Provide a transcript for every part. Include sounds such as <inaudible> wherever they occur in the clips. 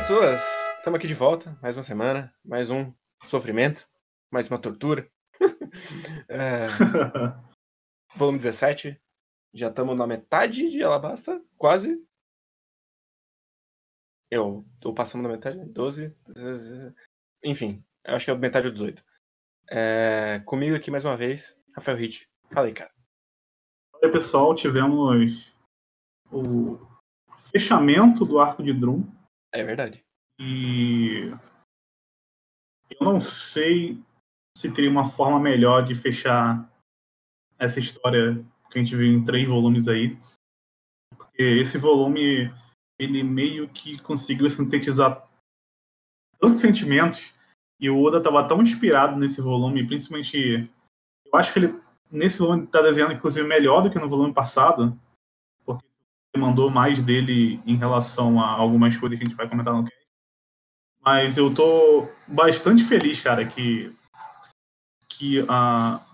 pessoas! Estamos aqui de volta, mais uma semana, mais um sofrimento, mais uma tortura. <laughs> é, <laughs> volume 17, já estamos na metade de Alabasta, quase. Eu, ou passamos na metade? 12, enfim, acho que é metade do 18. É, comigo aqui mais uma vez, Rafael Hit. Fala aí, cara. Oi, pessoal, tivemos o fechamento do arco de Drum. É verdade. E eu não sei se teria uma forma melhor de fechar essa história que a gente viu em três volumes aí. Porque esse volume, ele meio que conseguiu sintetizar tantos sentimentos e o Oda estava tão inspirado nesse volume, principalmente eu acho que ele nesse volume está desenhando inclusive melhor do que no volume passado, porque ele mandou mais dele em relação a algumas coisas que a gente vai comentar no cast. Mas eu tô bastante feliz, cara, que que a uh,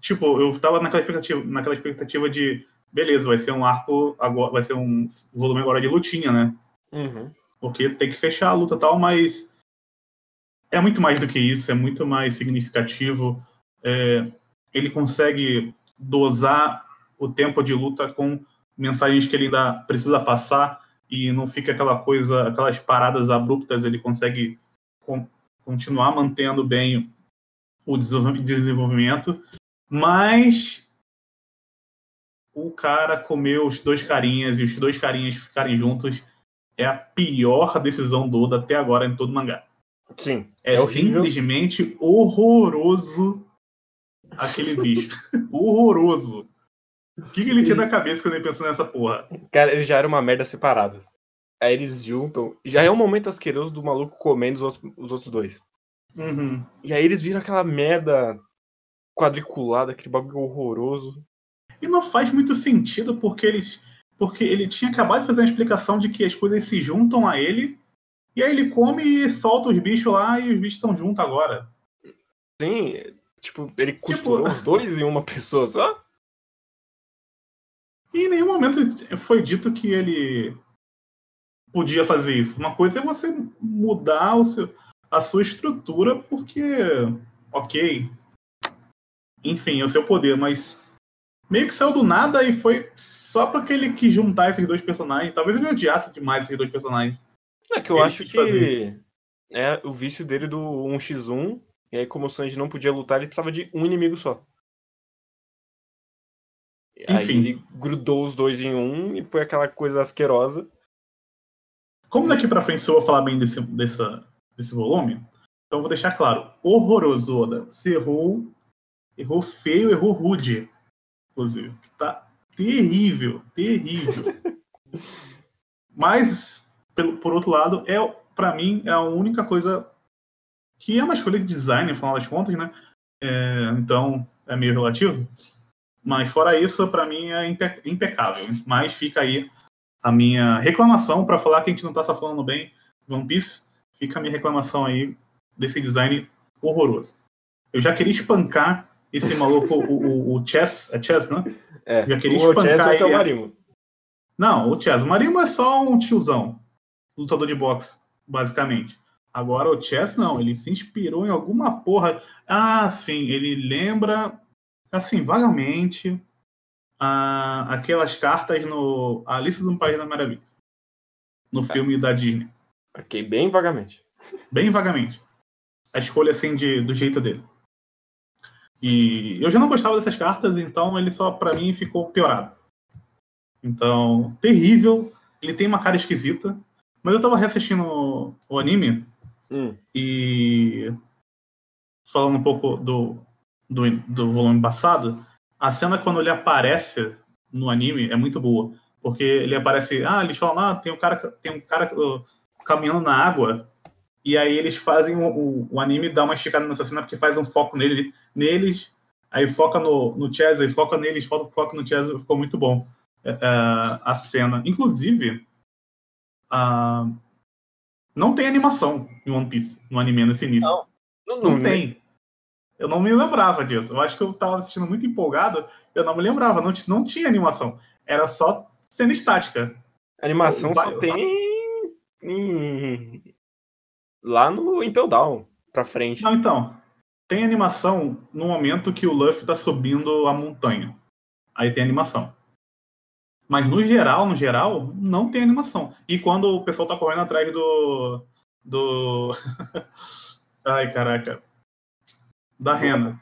tipo, eu tava naquela expectativa, naquela expectativa de beleza, vai ser um arco agora, vai ser um volume agora de lutinha, né? Uhum. Porque tem que fechar a luta e tal, mas é muito mais do que isso, é muito mais significativo. É, ele consegue dosar o tempo de luta com mensagens que ele ainda precisa passar e não fica aquela coisa, aquelas paradas abruptas, ele consegue com, continuar mantendo bem o desenvolvimento, mas o cara comeu os dois carinhas e os dois carinhas ficarem juntos é a pior decisão do Oda até agora em todo o mangá. Sim. É, é simplesmente horroroso aquele bicho. <laughs> horroroso. O que, que ele tinha na cabeça quando ele pensou nessa porra? Cara, eles já eram uma merda separados. Aí eles juntam. Já é um momento asqueroso do maluco comendo os outros, os outros dois. Uhum. E aí eles viram aquela merda quadriculada, aquele bagulho horroroso. E não faz muito sentido porque eles. Porque ele tinha acabado de fazer uma explicação de que as coisas se juntam a ele. E aí ele come e solta os bichos lá e os bichos estão juntos agora. Sim, tipo, ele tipo, costurou tipo... os dois em uma pessoa só? E em nenhum momento foi dito que ele podia fazer isso. Uma coisa é você mudar o seu, a sua estrutura, porque, ok, enfim, é o seu poder, mas meio que saiu do nada e foi só porque ele quis juntar esses dois personagens. Talvez ele odiasse demais esses dois personagens. É que eu ele acho que é o vício dele do 1x1, e aí como o Sanji não podia lutar, ele precisava de um inimigo só. Enfim. Aí ele grudou os dois em um e foi aquela coisa asquerosa. Como daqui pra frente eu vou falar bem desse, dessa, desse volume, então vou deixar claro. Horroroso, Oda. Você errou, errou feio, errou rude. Inclusive. Tá terrível, terrível. <laughs> Mas, pelo, por outro lado, é para mim é a única coisa que é uma escolha de design, no final das contas, né? É, então, é meio relativo. Mas fora isso, para mim é impe impecável. Mas fica aí a minha reclamação para falar que a gente não está só falando bem de One Piece. Fica a minha reclamação aí desse design horroroso. Eu já queria espancar esse maluco, o, o, o Chess, é Chess, né? É, já queria o espancar Chess é o Marimo. Não, o Chess. O Marimo é só um tiozão, lutador de boxe, basicamente. Agora o Chess não, ele se inspirou em alguma porra. Ah, sim, ele lembra assim, vagamente, a, aquelas cartas no Alice no País da Maravilha. No é. filme da Disney. Ok, bem vagamente. Bem vagamente. A escolha, assim, de, do jeito dele. E eu já não gostava dessas cartas, então ele só, para mim, ficou piorado. Então, terrível. Ele tem uma cara esquisita. Mas eu tava reassistindo o, o anime. Hum. E. Falando um pouco do, do, do volume passado, a cena quando ele aparece no anime é muito boa. Porque ele aparece, ah, eles falam, ah, tem um cara, tem um cara uh, caminhando na água, e aí eles fazem o, o, o, anime dá uma esticada nessa cena porque faz um foco nele, neles, aí foca no, no Chaz, aí foca neles, foca, foca no Chaz, ficou muito bom uh, a cena. Inclusive, uh, não tem animação em One Piece, no anime nesse início. Não, não, não, não tem. Eu não me lembrava disso. Eu acho que eu estava assistindo muito empolgado, eu não me lembrava. Não, não tinha animação. Era só cena estática. A animação só tem em... lá no Impel Down, pra frente. Não, então. Tem animação no momento que o Luffy tá subindo a montanha. Aí tem animação. Mas no geral, no geral, não tem animação. E quando o pessoal tá correndo atrás do. Do. <laughs> Ai, caraca. Da Rena.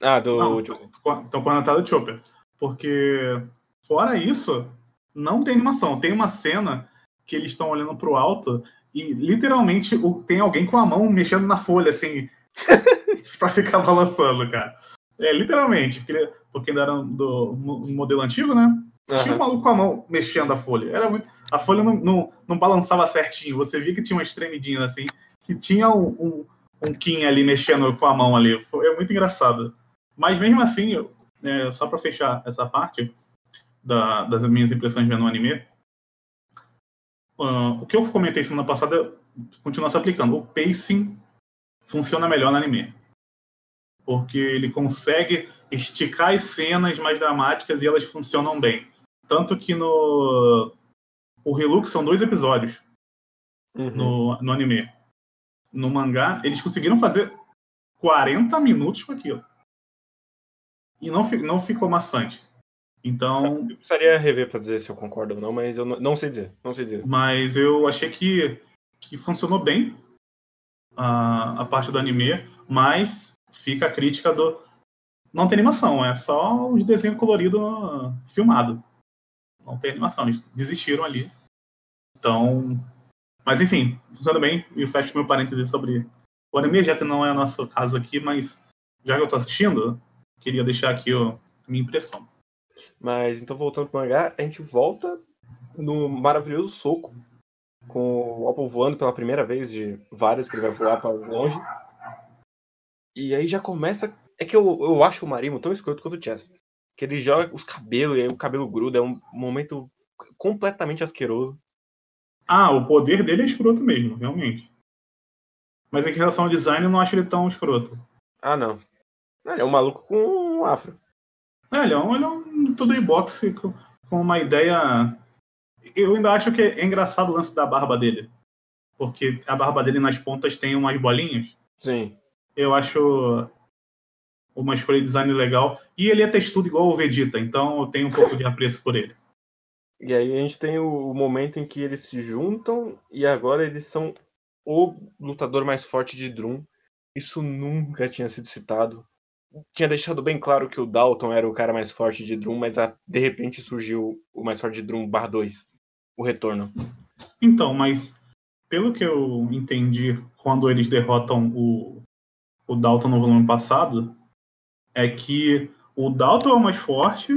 Ah, do. Não, estão correndo atrás do Chopper. Porque, fora isso, não tem animação. Tem uma cena que eles estão olhando pro alto e literalmente tem alguém com a mão mexendo na folha, assim, <laughs> pra ficar balançando, cara. É, literalmente, porque, porque ainda era do modelo antigo, né? Uhum. Tinha um maluco com a mão mexendo a folha. Era muito... A folha não, não, não balançava certinho. Você via que tinha uma tremidinhas assim, que tinha um, um, um Kim ali mexendo com a mão ali. Foi, é muito engraçado. Mas mesmo assim, é, só para fechar essa parte da, das minhas impressões vendo o anime, uh, o que eu comentei semana passada continua se aplicando. O pacing funciona melhor no anime. Porque ele consegue esticar as cenas mais dramáticas e elas funcionam bem. Tanto que no. O Relux são dois episódios uhum. no, no anime. No mangá, eles conseguiram fazer 40 minutos com aquilo. E não, não ficou maçante. Então. Eu precisaria rever para dizer se eu concordo ou não, mas eu não, não, sei dizer. Não sei dizer. Mas eu achei que, que funcionou bem a, a parte do anime, mas fica a crítica do. Não tem animação, é só os desenhos coloridos filmado. Não tem animação, eles desistiram ali. Então. Mas enfim, funciona bem. E fecho meu parênteses sobre o anime, já que não é nosso caso aqui, mas já que eu tô assistindo, queria deixar aqui ó, a minha impressão. Mas então voltando pro mangá, a gente volta no maravilhoso soco com o Apple voando pela primeira vez de várias que ele vai voar para longe. E aí já começa. É que eu, eu acho o Marimo tão escroto quanto o Chess. Que ele joga os cabelos e aí o cabelo gruda. É um momento completamente asqueroso. Ah, o poder dele é escroto mesmo, realmente. Mas em relação ao design, eu não acho ele tão escroto. Ah, não. Ele é um maluco com um afro. É, ele é um, ele é um tudo em boxe com, com uma ideia. Eu ainda acho que é engraçado o lance da barba dele. Porque a barba dele nas pontas tem umas bolinhas. Sim. Eu acho uma escolha de design legal. E ele é textudo igual o Vegeta, então eu tenho um pouco de apreço por ele. E aí a gente tem o momento em que eles se juntam e agora eles são o lutador mais forte de Drum. Isso nunca tinha sido citado. Tinha deixado bem claro que o Dalton era o cara mais forte de Drum, mas a, de repente surgiu o mais forte de Drum barra 2, o retorno. Então, mas pelo que eu entendi quando eles derrotam o, o Dalton no volume passado, é que o Dalton é o mais forte,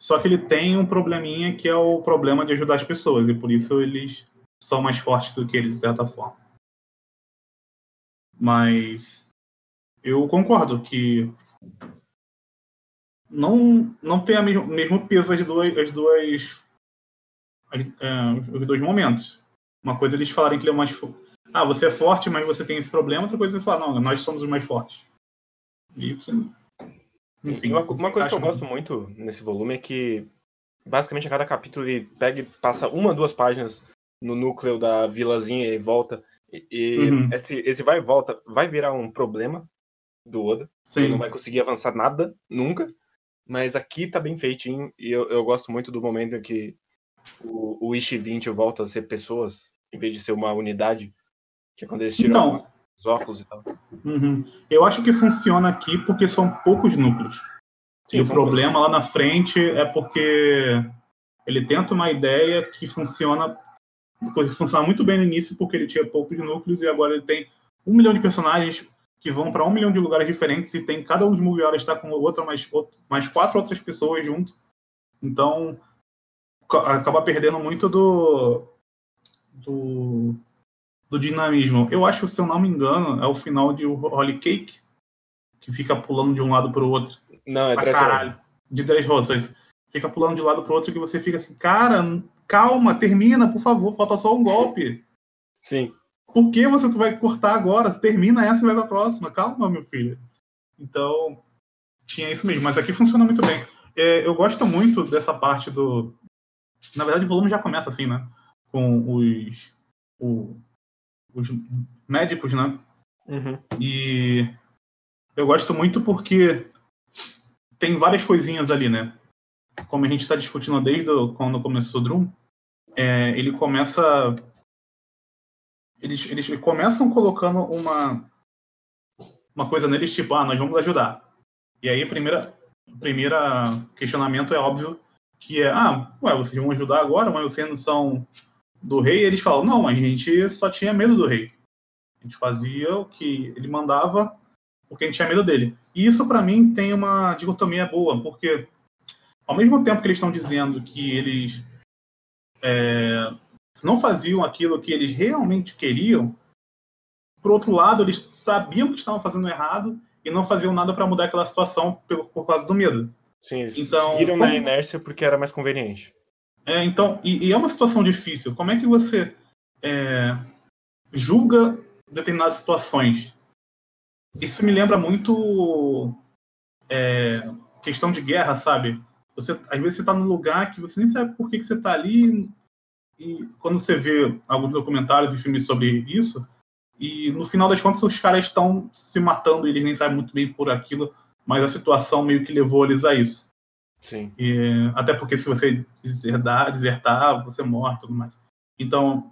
só que ele tem um probleminha que é o problema de ajudar as pessoas, e por isso eles são mais fortes do que eles, de certa forma. Mas eu concordo que não, não tem o mesmo, mesmo peso as duas, as duas é, os dois momentos. Uma coisa é eles falarem que ele é mais ah, você é forte, mas você tem esse problema. Outra coisa é falar, não, nós somos os mais fortes. E, enfim, uma, uma coisa que eu gosto muito nesse volume é que basicamente a cada capítulo ele pega e passa uma, duas páginas no núcleo da vilazinha e volta. E, uhum. esse, esse vai e volta vai virar um problema do Oda. Sim. Ele não vai conseguir avançar nada, nunca. Mas aqui tá bem feitinho e eu, eu gosto muito do momento em que o, o Ishi 20 volta a ser pessoas, em vez de ser uma unidade. Que é quando eles tiram os óculos e tal. Uhum. Eu acho que funciona aqui porque são poucos núcleos. Sim, e o problema poucos. lá na frente é porque ele tenta uma ideia que funciona funciona muito bem no início porque ele tinha poucos núcleos e agora ele tem um milhão de personagens que vão para um milhão de lugares diferentes e tem cada um dos Mugiwaras está com outra mais, mais quatro outras pessoas junto. Então acaba perdendo muito do, do, do dinamismo. Eu acho, se eu não me engano, é o final de Holy Cake, que fica pulando de um lado para o outro. Não, é Três Rosas. De Três Rosas. Fica pulando de um lado para o outro que você fica assim, cara, calma, termina, por favor, falta só um golpe. Sim. Por que você vai cortar agora? Termina essa e vai para a próxima. Calma, meu filho. Então, tinha isso mesmo. Mas aqui funciona muito bem. É, eu gosto muito dessa parte do. Na verdade, o volume já começa assim, né? Com os, o, os médicos, né? Uhum. E eu gosto muito porque tem várias coisinhas ali, né? Como a gente está discutindo desde quando começou o Drum, é, ele começa. Eles, eles começam colocando uma, uma coisa neles, tipo, ah, nós vamos ajudar. E aí, primeira, primeira questionamento é óbvio que é, ah, ué, vocês vão ajudar agora, mas vocês não são do rei? Eles falam, não, a gente só tinha medo do rei. A gente fazia o que ele mandava porque a gente tinha medo dele. E isso, para mim, tem uma dicotomia boa, porque ao mesmo tempo que eles estão dizendo que eles é, não faziam aquilo que eles realmente queriam, por outro lado, eles sabiam que estavam fazendo errado e não faziam nada para mudar aquela situação por, por causa do medo. Sim, eles Então, seguiram como- na inércia porque era mais conveniente. É, então, e, e é uma situação difícil. Como é que você é, julga determinadas situações? Isso me lembra muito é, questão de guerra, sabe? Você, às vezes você está num lugar que você nem sabe por que, que você está ali. E quando você vê alguns documentários e filmes sobre isso, e no final das contas os caras estão se matando eles nem sabem muito bem por aquilo, mas a situação meio que levou eles a isso. Sim. E, até porque se você desertar, desertar, você morre tudo mais. Então,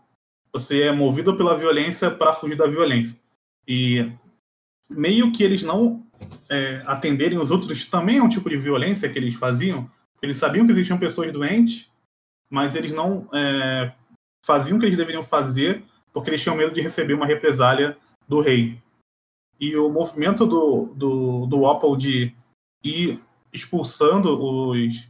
você é movido pela violência para fugir da violência. E meio que eles não é, atenderem os outros também é um tipo de violência que eles faziam. Eles sabiam que existiam pessoas doentes, mas eles não é, faziam o que eles deveriam fazer porque eles tinham medo de receber uma represália do rei. E o movimento do, do, do Opal de ir expulsando os,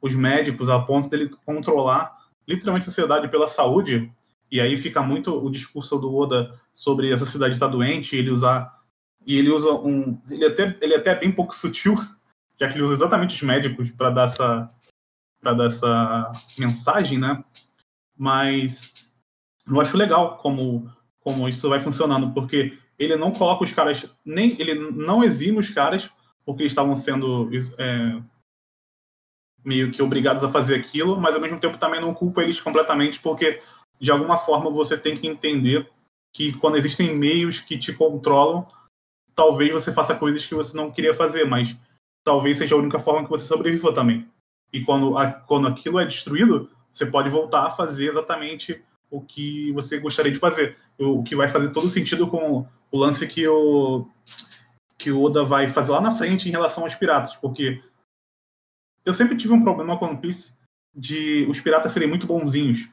os médicos a ponto dele controlar literalmente a sociedade pela saúde, e aí fica muito o discurso do Oda sobre essa cidade estar doente, ele usar e ele usa um ele até ele é até bem pouco sutil, <laughs> já que ele usa exatamente os médicos para dar essa para dar essa mensagem, né? Mas eu acho legal como como isso vai funcionando, porque ele não coloca os caras nem ele não exime os caras porque estavam sendo é, meio que obrigados a fazer aquilo, mas ao mesmo tempo também não culpa eles completamente, porque de alguma forma você tem que entender que quando existem meios que te controlam, talvez você faça coisas que você não queria fazer, mas talvez seja a única forma que você sobreviva também. E quando, a, quando aquilo é destruído, você pode voltar a fazer exatamente o que você gostaria de fazer. O, que vai fazer todo sentido com o lance que o, que o Oda vai fazer lá na frente em relação aos piratas, porque eu sempre tive um problema com One Piece de os piratas serem muito bonzinhos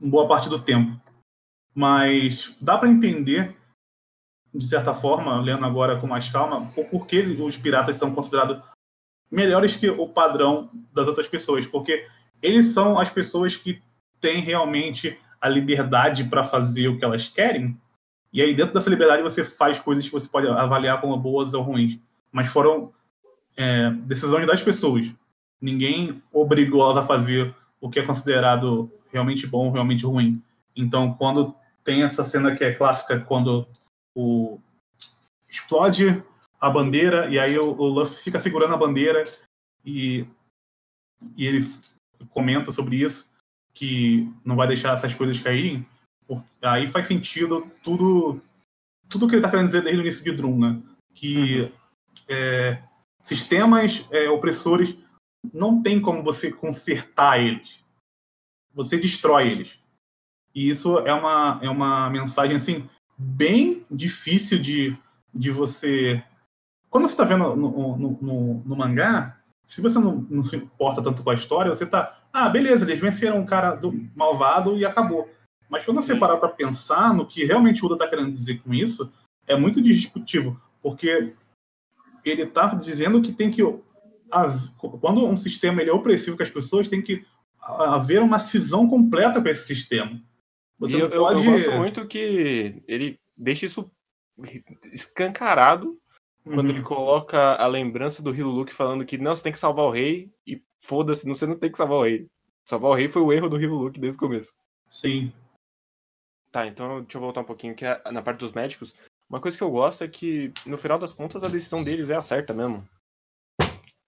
em boa parte do tempo. Mas dá para entender, de certa forma, lendo agora com mais calma, o porquê os piratas são considerados melhores que o padrão das outras pessoas, porque eles são as pessoas que têm realmente a liberdade para fazer o que elas querem, e aí dentro dessa liberdade você faz coisas que você pode avaliar como boas ou ruins, mas foram é, decisões das pessoas. Ninguém obrigou elas a fazer o que é considerado realmente bom, realmente ruim. Então, quando tem essa cena que é clássica, quando o explode a bandeira e aí o, o Luffy fica segurando a bandeira e, e ele comenta sobre isso, que não vai deixar essas coisas caírem, aí faz sentido tudo tudo que ele está querendo dizer desde o início de Drum, né? Que uhum. é, sistemas é, opressores não tem como você consertar eles. Você destrói eles. E isso é uma, é uma mensagem assim bem difícil de, de você. Quando você está vendo no, no, no, no, mangá, se você não, não se importa tanto com a história, você tá. Ah, beleza, eles venceram um cara do malvado e acabou. Mas quando você parar para pensar no que realmente o Oda está querendo dizer com isso, é muito discutível, porque ele está dizendo que tem que quando um sistema ele é opressivo com as pessoas, tem que haver uma cisão completa com esse sistema. Você eu, pode... eu, gosto muito que ele deixa isso escancarado uhum. quando ele coloca a lembrança do Hiluluk falando que não, você tem que salvar o rei e foda-se, você não tem que salvar o rei. Salvar o rei foi o erro do Hiluluk desde o começo. Sim. Tá, então deixa eu voltar um pouquinho que é na parte dos médicos. Uma coisa que eu gosto é que, no final das contas, a decisão deles é a certa mesmo.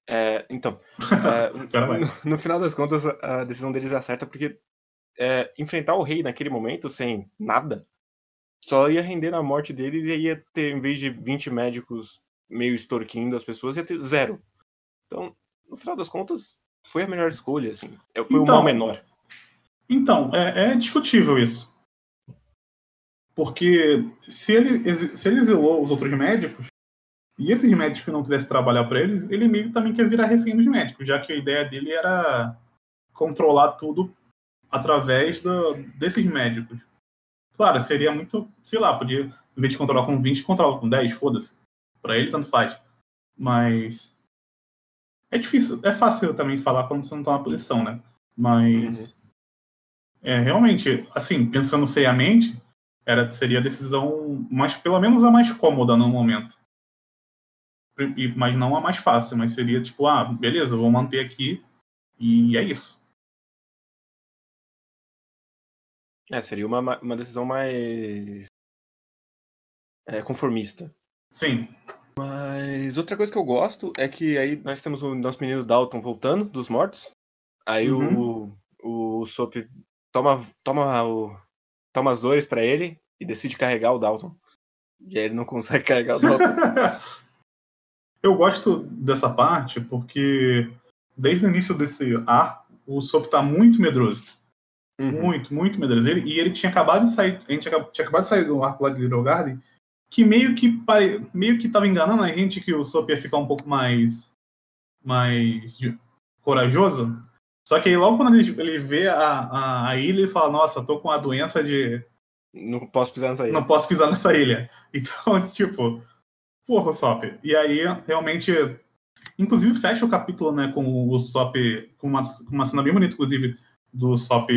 É, então, <laughs> é, no, no, final das contas, a decisão deles é certa porque é, enfrentar o rei naquele momento sem nada só ia render na morte deles e ia ter, em vez de 20 médicos meio extorquindo as pessoas, ia ter zero. Então, no final das contas, foi a melhor escolha, assim. É, foi então, o mal menor. Então, é, é discutível isso. Porque se ele, se ele exilou os outros médicos, e esses médicos não quisessem trabalhar para eles, ele meio que também quer virar refém dos médicos, já que a ideia dele era controlar tudo através do, desses médicos. Claro, seria muito, sei lá, podia, em vez de controlar com 20, controlar com 10, foda-se. Pra ele, tanto faz. Mas. É difícil, é fácil também falar quando você não tá na posição, né? Mas. Uhum. É, realmente, assim, pensando feiamente, era, seria a decisão, mais, pelo menos a mais cômoda no momento. E, mas não a mais fácil, mas seria tipo, ah, beleza, vou manter aqui e é isso. É, seria uma, uma decisão mais é, conformista. Sim. Mas outra coisa que eu gosto é que aí nós temos o nosso menino Dalton voltando dos mortos. Aí uhum. o, o Soap toma, toma, o, toma as dores para ele e decide carregar o Dalton. E aí ele não consegue carregar o <laughs> Dalton. eu gosto dessa parte porque desde o início desse arco, o Soap tá muito medroso. Uhum. Muito, muito medroso. Ele, e ele tinha acabado de sair, a gente tinha acabado de sair do arco lá de Little Garden, que meio que meio que tava enganando a gente que o Sop ia ficar um pouco mais mais corajoso. Só que aí logo quando ele, ele vê a, a, a, ilha, ele fala, nossa, tô com a doença de. Não posso pisar nessa ilha. Não posso pisar nessa ilha. <laughs> Então, <laughs> tipo, porra, o Sop. E aí, realmente. Inclusive, fecha o capítulo, né, com o Sop, com uma, com uma cena bem bonita, inclusive, do Sop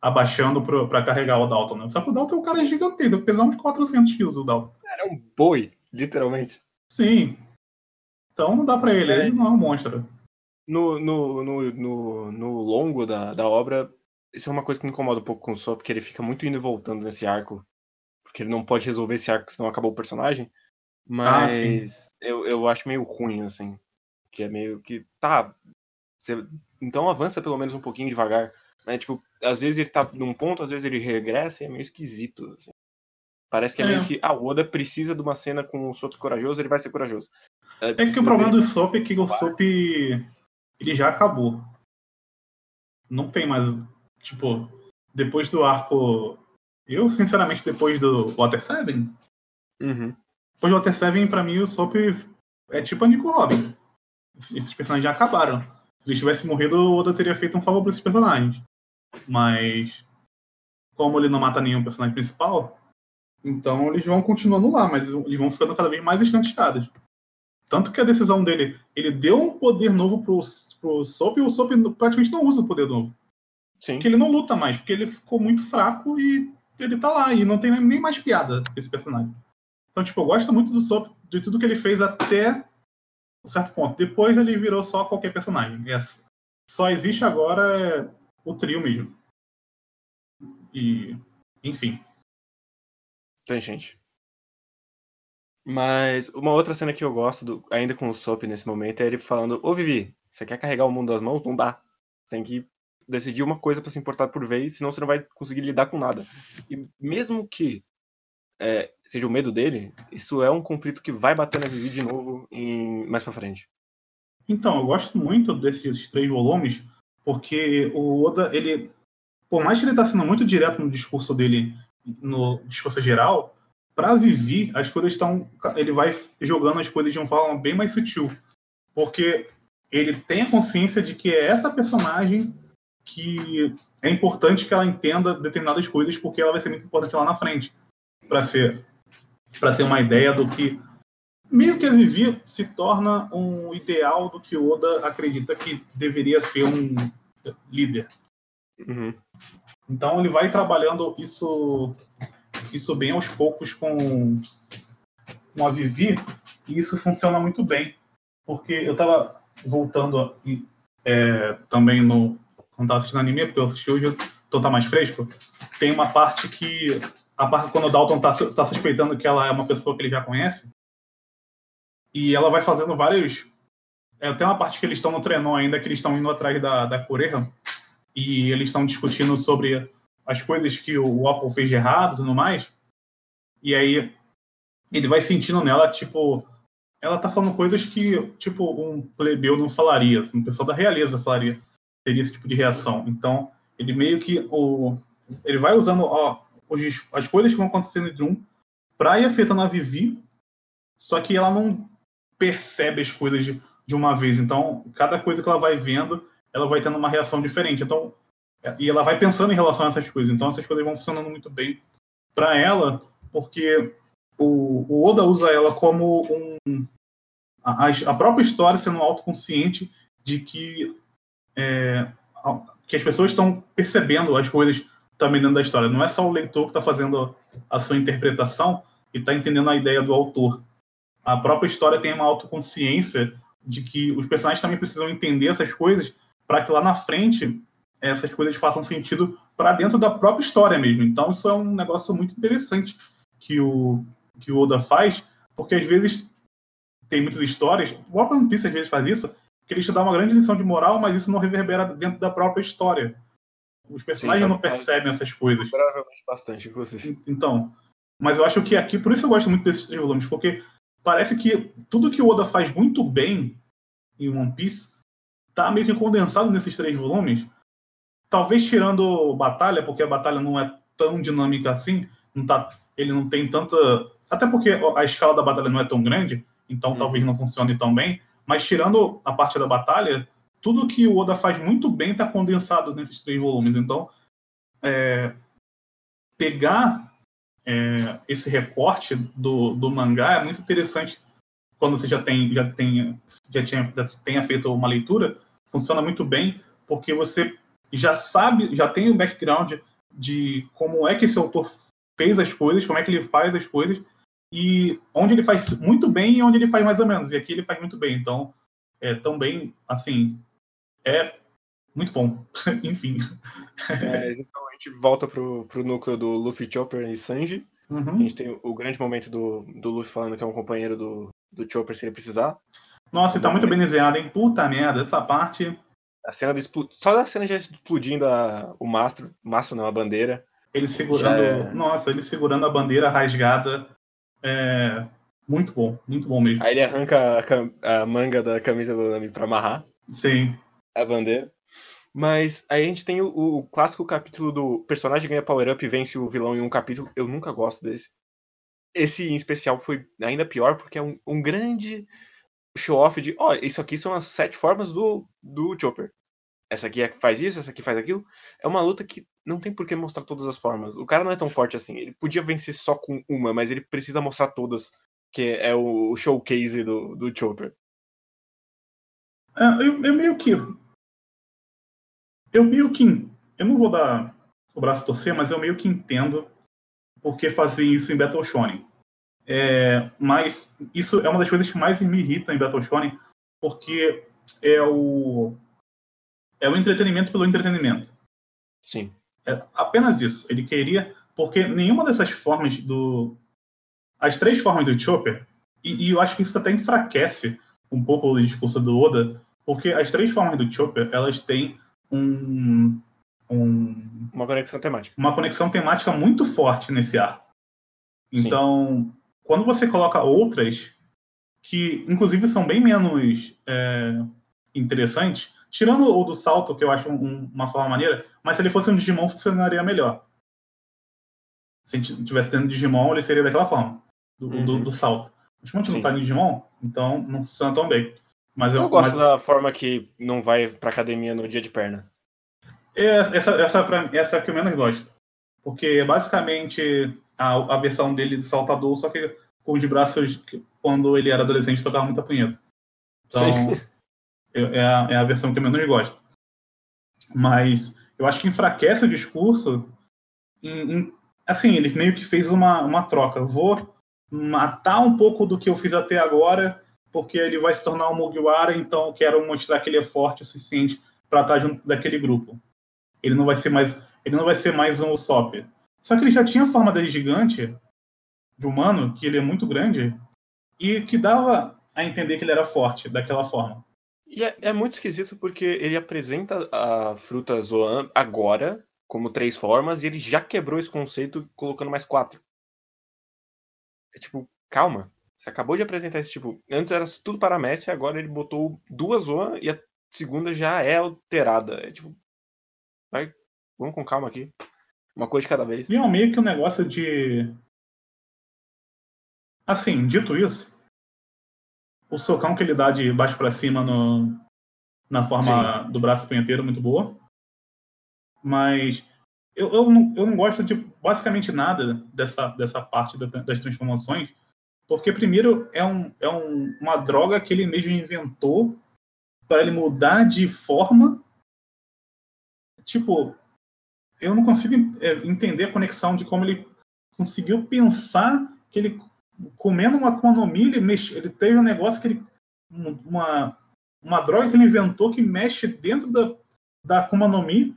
abaixando para carregar o Dalton. Né? Só que o Dalton é um cara gigantesco, deve pesar uns 400 quilos o Dalton. Era um boi, literalmente. Sim. Então não dá para ele, é. ele não é um monstro. No, no, no, no, no longo da, da obra, isso é uma coisa que me incomoda um pouco com o Sop, porque ele fica muito indo e voltando nesse arco. Porque ele não pode resolver esse arco, senão acabou o personagem. Ah, Mas ah, eu, eu acho meio ruim, assim. Que é meio que. Tá. Você, então avança pelo menos um pouquinho devagar. Né? Tipo, às vezes ele tá num ponto, às vezes ele regressa e é meio esquisito. Assim. Parece que é, é, meio que. Ah, o Oda precisa de uma cena com o Sop corajoso, ele vai ser corajoso. É, é que o problema do Sop é que o Sop ele já acabou. Não tem mais. Tipo, depois do arco. Eu, sinceramente, depois do Water 7. Uhum. Depois do Water 7, pra mim, o Sop é tipo a Nico Robin. Esses personagens já acabaram. Se ele tivesse morrido, o Oda teria feito um favor para esses personagens. Mas, como ele não mata nenhum personagem principal, então eles vão continuando lá, mas eles vão ficando cada vez mais escanteados. Tanto que a decisão dele, ele deu um poder novo pro, pro Sop e o Sop praticamente não usa o poder novo. Sim. Porque ele não luta mais, porque ele ficou muito fraco e ele tá lá, e não tem nem mais piada esse personagem. Então, tipo, eu gosto muito do Sop, de tudo que ele fez até um certo ponto. Depois ele virou só qualquer personagem. É, só existe agora o trio mesmo. E, enfim. Tem gente. Mas uma outra cena que eu gosto, do, ainda com o Sop nesse momento, é ele falando: Ô Vivi, você quer carregar o mundo das mãos? Não dá. Você tem que decidir uma coisa para se importar por vez, senão você não vai conseguir lidar com nada. E mesmo que é, seja o medo dele, isso é um conflito que vai bater na Vivi de novo em, mais pra frente. Então, eu gosto muito desses três volumes, porque o Oda, ele, por mais que ele tá sendo muito direto no discurso dele, no discurso geral, para Vivi, as coisas estão. Ele vai jogando as coisas de uma forma bem mais sutil. Porque ele tem a consciência de que é essa personagem que é importante que ela entenda determinadas coisas, porque ela vai ser muito importante lá na frente para ser para ter uma ideia do que meio que a Vivi se torna um ideal do que Oda acredita que deveria ser um líder. Uhum. Então ele vai trabalhando isso isso bem aos poucos com, com a Vivi e isso funciona muito bem porque eu estava voltando é, também no quando estava assistindo anime porque eu assisti hoje então tá mais fresco tem uma parte que a parte quando o Dalton tá, tá suspeitando que ela é uma pessoa que ele já conhece. E ela vai fazendo vários. É, tem uma parte que eles estão no trenó ainda, que eles estão indo atrás da, da Coreia. e eles estão discutindo sobre as coisas que o Apple fez de errado e tudo mais. E aí ele vai sentindo nela, tipo, ela tá falando coisas que, tipo, um plebeu não falaria, um pessoal da realeza falaria, teria esse tipo de reação. Então, ele meio que o ele vai usando ó, os, as coisas que vão acontecendo em Doom para ir afetando a Vivi, só que ela não percebe as coisas de, de uma vez. Então, cada coisa que ela vai vendo, ela vai tendo uma reação diferente. Então, e ela vai pensando em relação a essas coisas. Então, essas coisas vão funcionando muito bem para ela, porque o, o, Oda usa ela como um. A, a própria história sendo autoconsciente de que, é, que as pessoas estão percebendo as coisas também dentro da história. Não é só o leitor que está fazendo a sua interpretação e está entendendo a ideia do autor. A própria história tem uma autoconsciência de que os personagens também precisam entender essas coisas para que lá na frente essas coisas façam sentido para dentro da própria história mesmo. Então isso é um negócio muito interessante que o que o Oda faz, porque às vezes tem muitas histórias, o próprio One Piece às vezes faz isso, que ele te dá uma grande lição de moral, mas isso não reverbera dentro da própria história. Os personagens Sim, não percebem essas coisas. Provavelmente bastante, inclusive. Então, mas eu acho que aqui, por isso eu gosto muito desses três volumes, porque parece que tudo que o Oda faz muito bem em One Piece tá meio que condensado nesses três volumes. Talvez tirando Batalha, porque a Batalha não é tão dinâmica assim, não tá, ele não tem tanta. Até porque a escala da Batalha não é tão grande, então hum. talvez não funcione tão bem. Mas tirando a parte da Batalha, tudo que o Oda faz muito bem está condensado nesses três volumes. Então, é, pegar é, esse recorte do, do mangá é muito interessante quando você já tem já tem já tinha já tenha feito uma leitura funciona muito bem porque você já sabe já tem o background de como é que esse autor fez as coisas como é que ele faz as coisas e onde ele faz muito bem e onde ele faz mais ou menos e aqui ele faz muito bem então é também assim é muito bom. <laughs> Enfim. É, <laughs> então a gente volta pro, pro núcleo do Luffy, Chopper e Sanji. Uhum. A gente tem o grande momento do, do Luffy falando que é um companheiro do, do Chopper se ele precisar. Nossa, ele tá muito bem desenhado, hein? Puta merda, essa parte. A cena de expl... Só da cena já explodindo a... o mastro, mastro não, a bandeira. Ele segurando. É... Nossa, ele segurando a bandeira rasgada. É... Muito bom, muito bom mesmo. Aí ele arranca a, cam... a manga da camisa do Nami pra amarrar. Sim a bandeira. Mas aí a gente tem o, o, clássico capítulo do personagem ganha power-up e vence o vilão em um capítulo. Eu nunca gosto desse. Esse em especial foi ainda pior porque é um, um grande show-off de: ó, oh, isso aqui são as sete formas do, do Chopper. Essa aqui é, faz isso, essa aqui faz aquilo. É uma luta que não tem por que mostrar todas as formas. O cara não é tão forte assim. Ele podia vencer só com uma, mas ele precisa mostrar todas. Que é o showcase do, do Chopper. É, eu, eu meio que eu meio que. Eu não vou dar o braço torcer, mas eu meio que entendo porque fazer isso em Battle Shonen. É, mas isso é uma das coisas que mais me irrita em Battle Shonen, porque é o é o entretenimento pelo entretenimento. Sim. É apenas isso. Ele queria porque nenhuma dessas formas do as três formas do Chopper e, e eu acho que isso até enfraquece um pouco o discurso do Oda, porque as três formas do Chopper elas têm um, um, uma conexão temática. Uma conexão temática muito forte nesse arco. Então, Sim. Quando você coloca outras que, inclusive, são bem menos é, interessantes, tirando o do salto, que eu acho um, uma forma maneira, mas se ele fosse um Digimon, funcionaria melhor. Se a gente tivesse tendo Digimon, ele seria daquela forma, do, uhum. do, do salto. Mas como a gente não tá em Digimon, então não funciona tão bem. Mas eu, eu gosto mas... da forma que não vai pra academia no dia de perna. É, essa, essa, pra, essa é a que eu menos gosto. Porque basicamente a, a versão dele de saltador, só que com os braços quando ele era adolescente tocava muita punheta. Então, é a, é a versão que eu menos gosto. Mas eu acho que enfraquece o discurso. Em, em, assim, ele meio que fez uma, uma troca. vou matar um pouco do que eu fiz até agora porque ele vai se tornar um Mugiwara, então quero mostrar que ele é forte o suficiente para estar junto daquele grupo. Ele não vai ser mais, ele não vai ser mais um Usopp. Só que ele já tinha a forma dele gigante, de humano, que ele é muito grande, e que dava a entender que ele era forte daquela forma. E é, é muito esquisito porque ele apresenta a fruta Zoan agora, como três formas, e ele já quebrou esse conceito colocando mais quatro. É tipo, calma. Você acabou de apresentar esse tipo. Antes era tudo para Messi, agora ele botou duas Zoan e a segunda já é alterada. É tipo. Vai, vamos com calma aqui. Uma coisa de cada vez. E é meio que um negócio de. Assim, dito isso, o socão que ele dá de baixo para cima no, na forma Sim. do braço punheteiro é muito boa. Mas eu, eu, não, eu não gosto de basicamente nada dessa, dessa parte das transformações, porque, primeiro, é, um, é um, uma droga que ele mesmo inventou para ele mudar de forma. Tipo, eu não consigo é, entender a conexão de como ele conseguiu pensar que ele, comendo uma Akuma ele, mexe, ele teve um negócio que ele. Uma, uma droga que ele inventou que mexe dentro da, da Akuma no Mi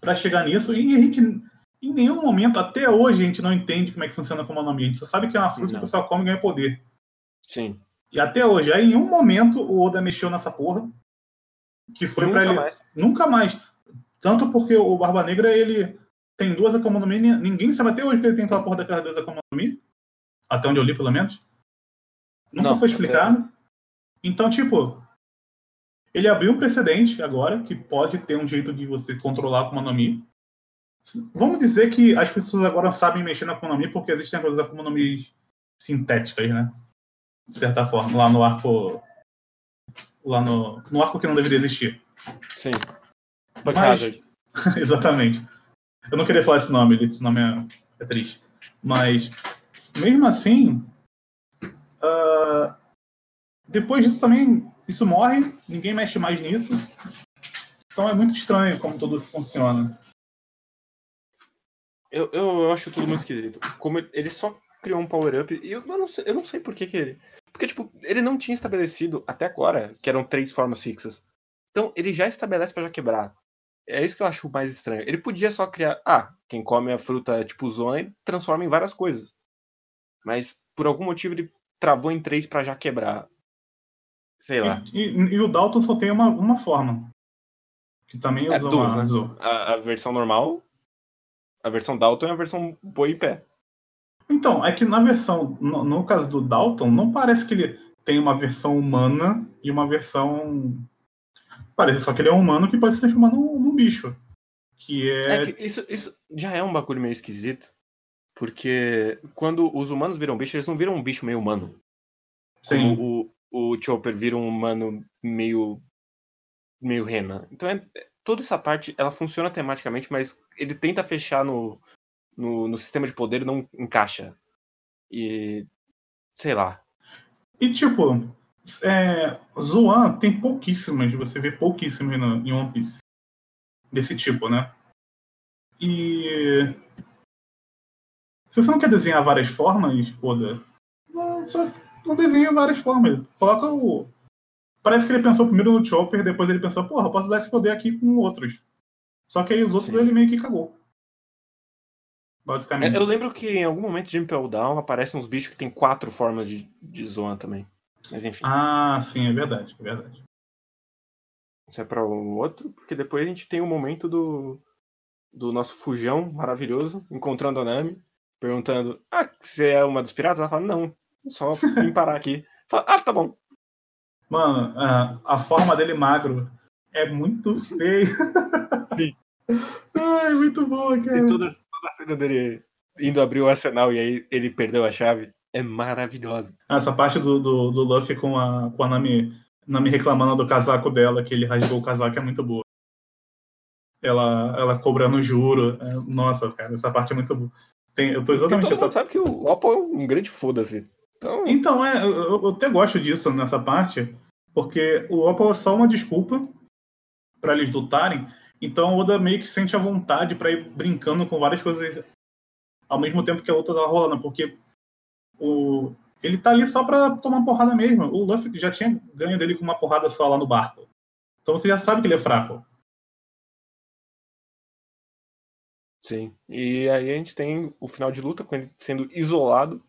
para chegar nisso. E a gente, em nenhum momento, até hoje, a gente não entende como é que funciona a Akuma no Mi. A gente só sabe que é uma fruta não. que o pessoal come e ganha poder. Sim. E até hoje, aí em um momento o Oda mexeu nessa porra. Que foi para ele. Mais. Nunca mais. Tanto porque o Barba Negra, ele tem duas Akuma no Mi, ninguém sabe até hoje que ele tem aquela porra daquelas duas Akuma no Mi. Até onde eu li, pelo menos. Nunca não, foi explicado. É... Então, tipo, ele abriu um precedente agora que pode ter um jeito de você controlar a Akuma no Mi. Vamos dizer que as pessoas agora sabem mexer na Akuma no Mi porque existem as Akuma no Mi sintéticas, né? De certa forma, lá no arco. Lá no, no arco que não deveria existir. Sim. Mas, <laughs> exatamente. Eu não queria falar esse nome, esse nome é, é triste. Mas, mesmo assim, uh, depois disso também, isso morre, ninguém mexe mais nisso. Então é muito estranho como tudo isso funciona. Eu, eu acho tudo muito esquisito. Como ele só criou um power-up e eu não sei, eu não sei por que, que ele. Porque, tipo, ele não tinha estabelecido até agora que eram três formas fixas. Então, ele já estabelece para já quebrar. É isso que eu acho mais estranho. Ele podia só criar. Ah, quem come a fruta tipo zona e transforma em várias coisas. Mas por algum motivo ele travou em três para já quebrar. Sei lá. E, e, e, o Dalton só tem uma, uma forma. Que também é duas, uma, né? a, a, versão normal. A versão Dalton é a versão boi e pé. Então, é que na versão. No, no caso do Dalton, não parece que ele tem uma versão humana e uma versão Parece só que ele é um humano que pode se transformar num, num bicho. Que é. é que isso, isso já é um bagulho meio esquisito. Porque quando os humanos viram bicho, eles não viram um bicho meio humano. Sim. Como o, o Chopper vira um humano meio. meio rena. Então é, toda essa parte ela funciona tematicamente, mas ele tenta fechar no, no, no sistema de poder e não encaixa. E. sei lá. E tipo, é, Zoan tem pouquíssimas, você vê pouquíssimas em One Piece. Desse tipo, né? E. Se você não quer desenhar várias formas, Oda, não, só não desenha várias formas. Coloca o. Parece que ele pensou primeiro no Chopper, depois ele pensou, porra, posso usar esse poder aqui com outros. Só que aí os outros Sim. ele meio que cagou. Basicamente. Eu lembro que em algum momento de Impel Down aparecem uns bichos que tem quatro formas de, de Zoan também. Mas enfim. Ah, sim, é verdade, é verdade. Isso é para um outro, porque depois a gente tem o momento do, do nosso fujão maravilhoso, encontrando a Nami, perguntando: Ah, você é uma dos piratas? Ela fala: Não, só vim <laughs> parar aqui. Fala, ah, tá bom. Mano, a, a forma dele magro é muito feio. Sim. <laughs> Ai, muito boa, cara. E toda, toda a cena dele indo abrir o arsenal e aí ele perdeu a chave é maravilhosa. Essa parte do, do, do Luffy com a, com a Nami, Nami reclamando do casaco dela, que ele rasgou o casaco, é muito boa. Ela, ela cobrando juro. É, nossa, cara, essa parte é muito boa. Tem, eu tô exatamente. Todo essa... sabe que o Oppo é um grande foda-se. Então, então é, eu, eu, até gosto disso nessa parte, porque o Oppo é só uma desculpa para eles lutarem. Então o Oda meio que sente a vontade para ir brincando com várias coisas ao mesmo tempo que a luta tá rolando, porque o, ele tá ali só pra tomar porrada mesmo. O Luffy já tinha ganho dele com uma porrada só lá no barco. Então você já sabe que ele é fraco. Sim. E aí a gente tem o final de luta com ele sendo isolado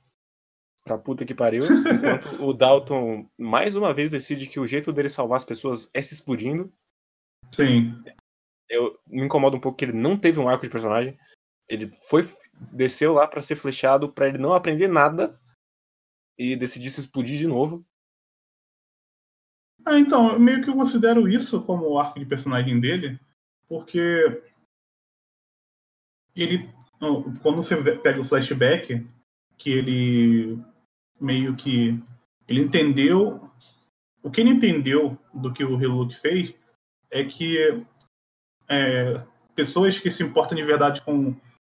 pra puta que pariu, <laughs> enquanto o Dalton mais uma vez decide que o jeito dele salvar as pessoas é se explodindo. Sim. Eu me incomoda um pouco que ele não teve um arco de personagem. Ele foi desceu lá pra ser flechado pra ele não aprender nada e decidir se explodir de novo. Ah, então, meio que eu considero isso como o arco de personagem dele, porque ele quando você pega o flashback que ele meio que ele entendeu o que ele entendeu do que o Hiluk fez é que é, pessoas que se importam de verdade com,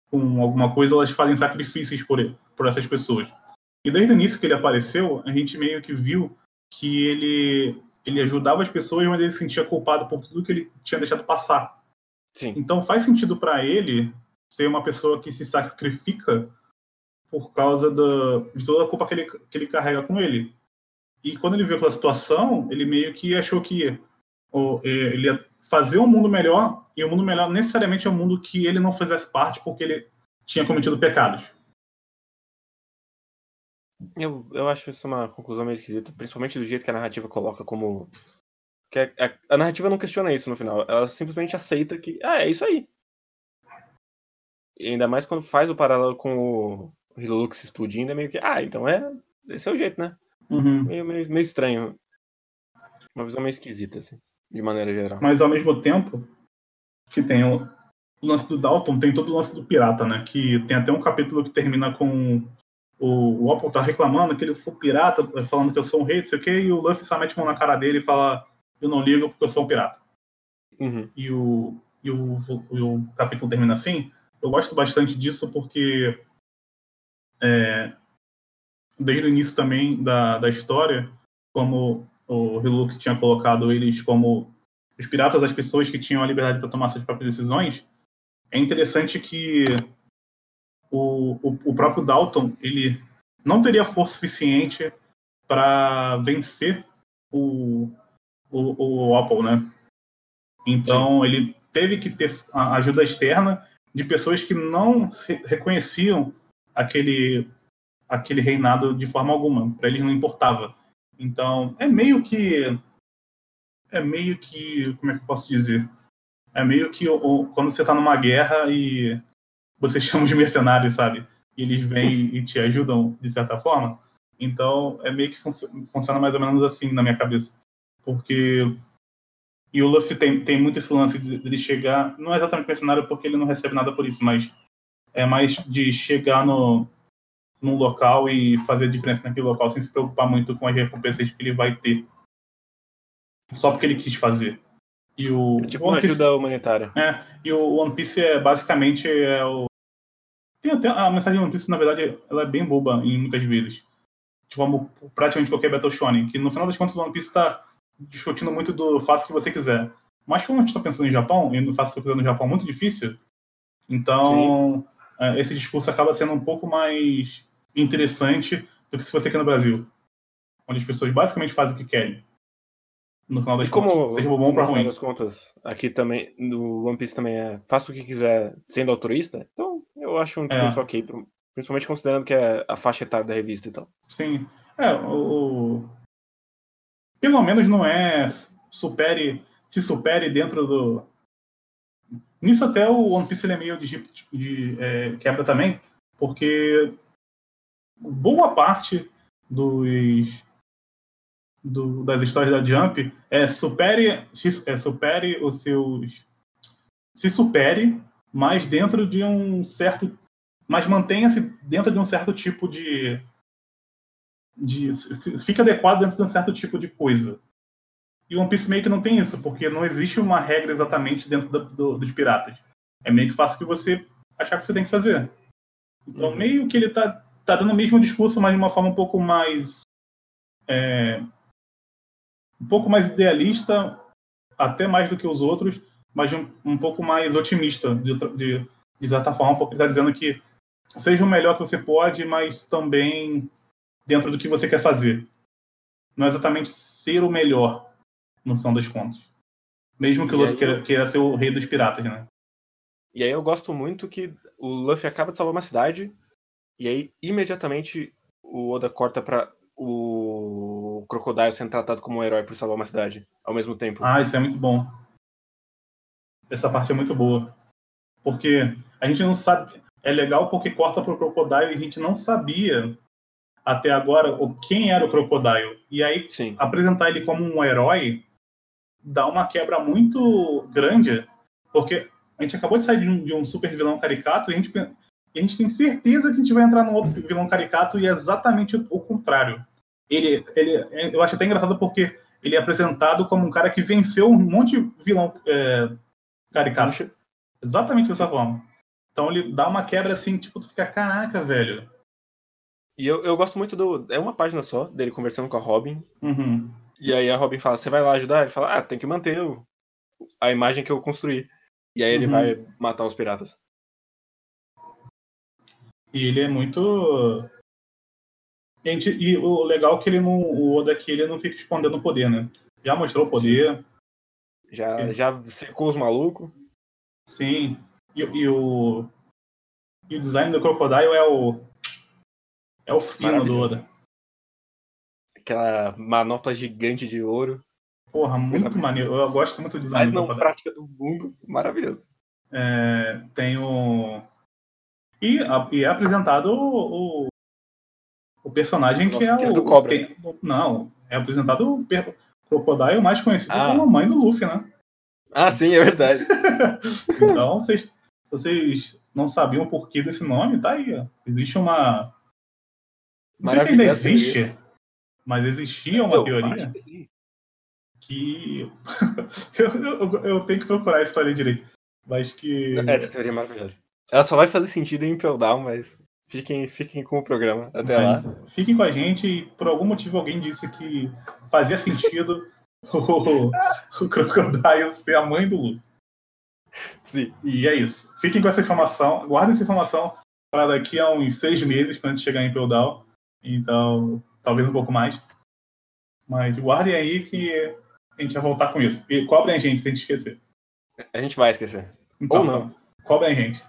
com alguma coisa elas fazem sacrifícios por, por essas pessoas e desde o início que ele apareceu a gente meio que viu que ele ele ajudava as pessoas mas ele se sentia culpado por tudo que ele tinha deixado passar Sim. então faz sentido para ele ser uma pessoa que se sacrifica por causa do, de toda a culpa que ele, que ele carrega com ele. E quando ele viu aquela situação, ele meio que achou que ou, ele ia fazer um mundo melhor, e o um mundo melhor necessariamente é um mundo que ele não fizesse parte porque ele tinha cometido pecados. Eu, eu acho isso uma conclusão meio esquisita, principalmente do jeito que a narrativa coloca como. Que a, a, a narrativa não questiona isso no final, ela simplesmente aceita que, ah, é isso aí. E ainda mais quando faz o paralelo com o Hilux explodindo, é meio que, ah, então é. Esse é o jeito, né? Uhum. Meio, meio, meio estranho. Uma visão meio esquisita, assim, de maneira geral. Mas ao mesmo tempo, que tem o lance do Dalton, tem todo o lance do pirata, né? Que tem até um capítulo que termina com o, o Apple tá reclamando que ele foi pirata, falando que eu sou um rei, não sei o quê, e o Luffy só mete a mão na cara dele e fala, eu não ligo porque eu sou um pirata. Uhum. E, o, e o, o, o capítulo termina assim. Eu gosto bastante disso porque é, desde o início também da, da história, como o Hiluk tinha colocado eles como os piratas, as pessoas que tinham a liberdade para tomar suas próprias decisões, é interessante que o, o, o próprio Dalton ele não teria força suficiente para vencer o, o, o Apple, né? Então Sim. ele teve que ter ajuda externa de pessoas que não reconheciam aquele aquele reinado de forma alguma, para eles não importava. Então, é meio que é meio que, como é que eu posso dizer? É meio que quando você está numa guerra e você <laughs> chama os mercenários, sabe? E eles vêm e te ajudam de certa forma. Então, é meio que fun funciona mais ou menos assim na minha cabeça. Porque e o Luffy tem, tem muito esse lance de, de chegar, não é exatamente mercenário porque ele não recebe nada por isso, mas é mais de chegar no, num local e fazer diferença naquele local sem se preocupar muito com as recompensas que ele vai ter. Só porque ele quis fazer. E o, é tipo uma ajuda humanitária. É, e o One Piece é basicamente é o. Tem até a mensagem do One Piece, na verdade, ela é bem boba em muitas vezes. Como praticamente qualquer Battle Shonen. Que no final das contas o One Piece está discutindo muito do faça o que você quiser. Mas como a gente está pensando em Japão, e no faça o que você quiser no Japão é muito difícil, então é, esse discurso acaba sendo um pouco mais interessante do que se fosse aqui no Brasil. Onde as pessoas basicamente fazem o que querem. No final das e como, contas. Seja bom para ruim. das contas, aqui também, no One Piece também é faça o que quiser sendo autorista, então eu acho um discurso é. ok, principalmente considerando que é a faixa etária da revista e então. tal. Sim. É, o, pelo menos não é supere, se supere dentro do. Nisso até o One Piece é meio de, de é, quebra também, porque boa parte dos do, das histórias da Jump é supere, é supere os seus se supere, mas dentro de um certo mas mantenha-se dentro de um certo tipo de de, fica adequado dentro de um certo tipo de coisa. E o One Piece meio que não tem isso, porque não existe uma regra exatamente dentro do, do, dos piratas. É meio que fácil que você achar que você tem que fazer. Então, uhum. meio que ele tá, tá dando o mesmo discurso, mas de uma forma um pouco mais. É, um pouco mais idealista, até mais do que os outros, mas um, um pouco mais otimista, de, de, de certa forma, porque ele está dizendo que seja o melhor que você pode, mas também dentro do que você quer fazer. Não é exatamente ser o melhor, no final das contas. Mesmo que o Luffy queira, queira, ser o rei dos piratas, né? E aí eu gosto muito que o Luffy acaba de salvar uma cidade, e aí imediatamente o Oda corta pra o Crocodile sendo tratado como um herói por salvar uma cidade ao mesmo tempo. Ah, isso é muito bom. Essa parte é muito boa. Porque a gente não sabe. É legal porque corta pro Crocodile e a gente não sabia até agora o quem era o Crocodile. E aí Sim. apresentar ele como um herói dá uma quebra muito grande, porque a gente acabou de sair de um, de um super vilão caricato e a, gente, e a gente tem certeza que a gente vai entrar num outro vilão caricato e é exatamente o, contrário. Ele, ele, eu acho até engraçado porque ele é apresentado como um cara que venceu um monte de vilão é, caricato. Exatamente dessa forma. Então ele dá uma quebra assim, tipo, tu fica, caraca, velho. E eu, eu gosto muito do. É uma página só dele conversando com a Robin. Uhum. E aí a Robin fala: Você vai lá ajudar? Ele fala: Ah, tem que manter o, a imagem que eu construí. E aí ele Uhum. vai matar os piratas. E ele é muito. Gente, e o legal é que ele não. O Oda aqui ele não fica escondendo o poder, né? Já mostrou o poder, Já, Sim. já secou os malucos. sim. E, e o. E o design do Crocodile é o. É o fino do. Oda. Aquela manopla gigante de ouro. Porra, muito Coisa- maneiro. Eu gosto muito do design Mais do não Crocodile. prática do mundo. Maravilhoso. É, tem o. E, a- e é apresentado o, o, o personagem que Nossa, é que é o. do Cobra. tem- não, é apresentado o Crocodile mais conhecido Ah. como a mãe do Luffy, né? Ah, sim, é verdade. <laughs> Então, vocês, vocês não sabiam o porquê desse nome, tá aí. ó. Existe uma. Não sei se ainda existe, mas existia uma Eu teoria acho que sim. que. <laughs> eu, eu, eu tenho que procurar isso pra ler direito. Mas que. Essa teoria é maravilhosa. Ela só vai fazer sentido em Impel Down, mas fiquem, fiquem com o programa até lá. Fiquem com a gente e por algum motivo alguém disse que fazia sentido <laughs> o, o Crocodile ser a mãe do Luffy. Sim. E é isso. Fiquem com essa informação, guardem essa informação para daqui a uns seis meses, quando a gente chegar em Impel Down. Então, talvez um pouco mais. Mas guardem aí que a gente vai voltar com isso. E cobrem a gente se a gente esquecer. A gente vai esquecer. Então, Ou não. Cobrem a gente.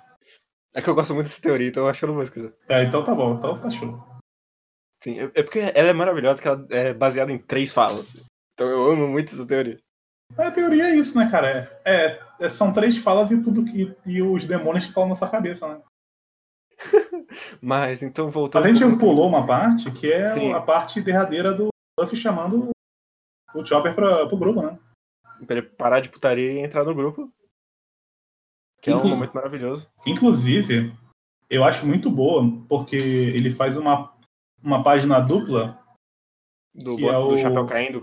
É que eu gosto muito dessa teoria, então eu acho que eu não vou esquecer. É, então tá bom, então tá show. Sim, é é porque ela é maravilhosa, que ela é baseada em três falas. Então eu amo muito essa teoria. A teoria é isso, né, cara? É, é- é- são três falas e tudo que. E os demônios que falam na nossa cabeça, né? <laughs> Mas então A voltando. gente pro- pulou uma parte que é Sim. a parte derradeira do Luffy chamando o Chopper pra, pro grupo, né? Pra ele parar de putaria e entrar no grupo. Que é um Inclu- momento maravilhoso. Inclusive, eu acho muito boa, porque ele faz uma, uma página dupla, Do, é do o- chapéu caindo,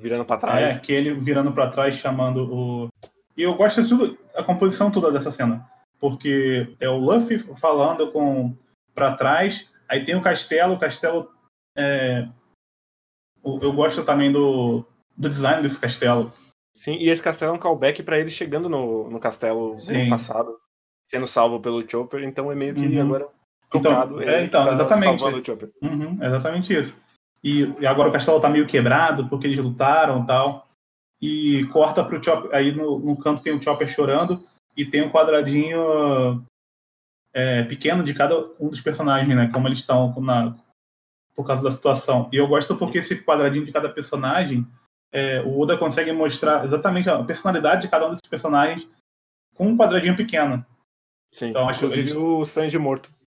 virando pra é, trás. que ele virando pra trás chamando o. E eu gosto de tudo, a composição toda dessa cena. Porque é o Luffy falando com pra trás, aí tem o castelo, o castelo. é, eu gosto também do, do design desse castelo. Sim, e esse castelo é um callback pra ele chegando no, no castelo Sim. no passado, sendo salvo pelo Chopper, então é meio que Uhum. agora Então, é, então, tá exatamente. Uhum, exatamente isso. E, e agora o castelo tá meio quebrado porque eles lutaram e tal. E corta pro Chopper. Aí no, no canto tem o Chopper chorando e tem um quadradinho é, pequeno de cada um dos personagens, né? Como eles estão na, por causa da situação. E eu gosto porque esse quadradinho de cada personagem, é, o Oda consegue mostrar exatamente a personalidade de cada um desses personagens com um quadradinho pequeno. Sim, Então, acho- inclusive o Sanji morto, por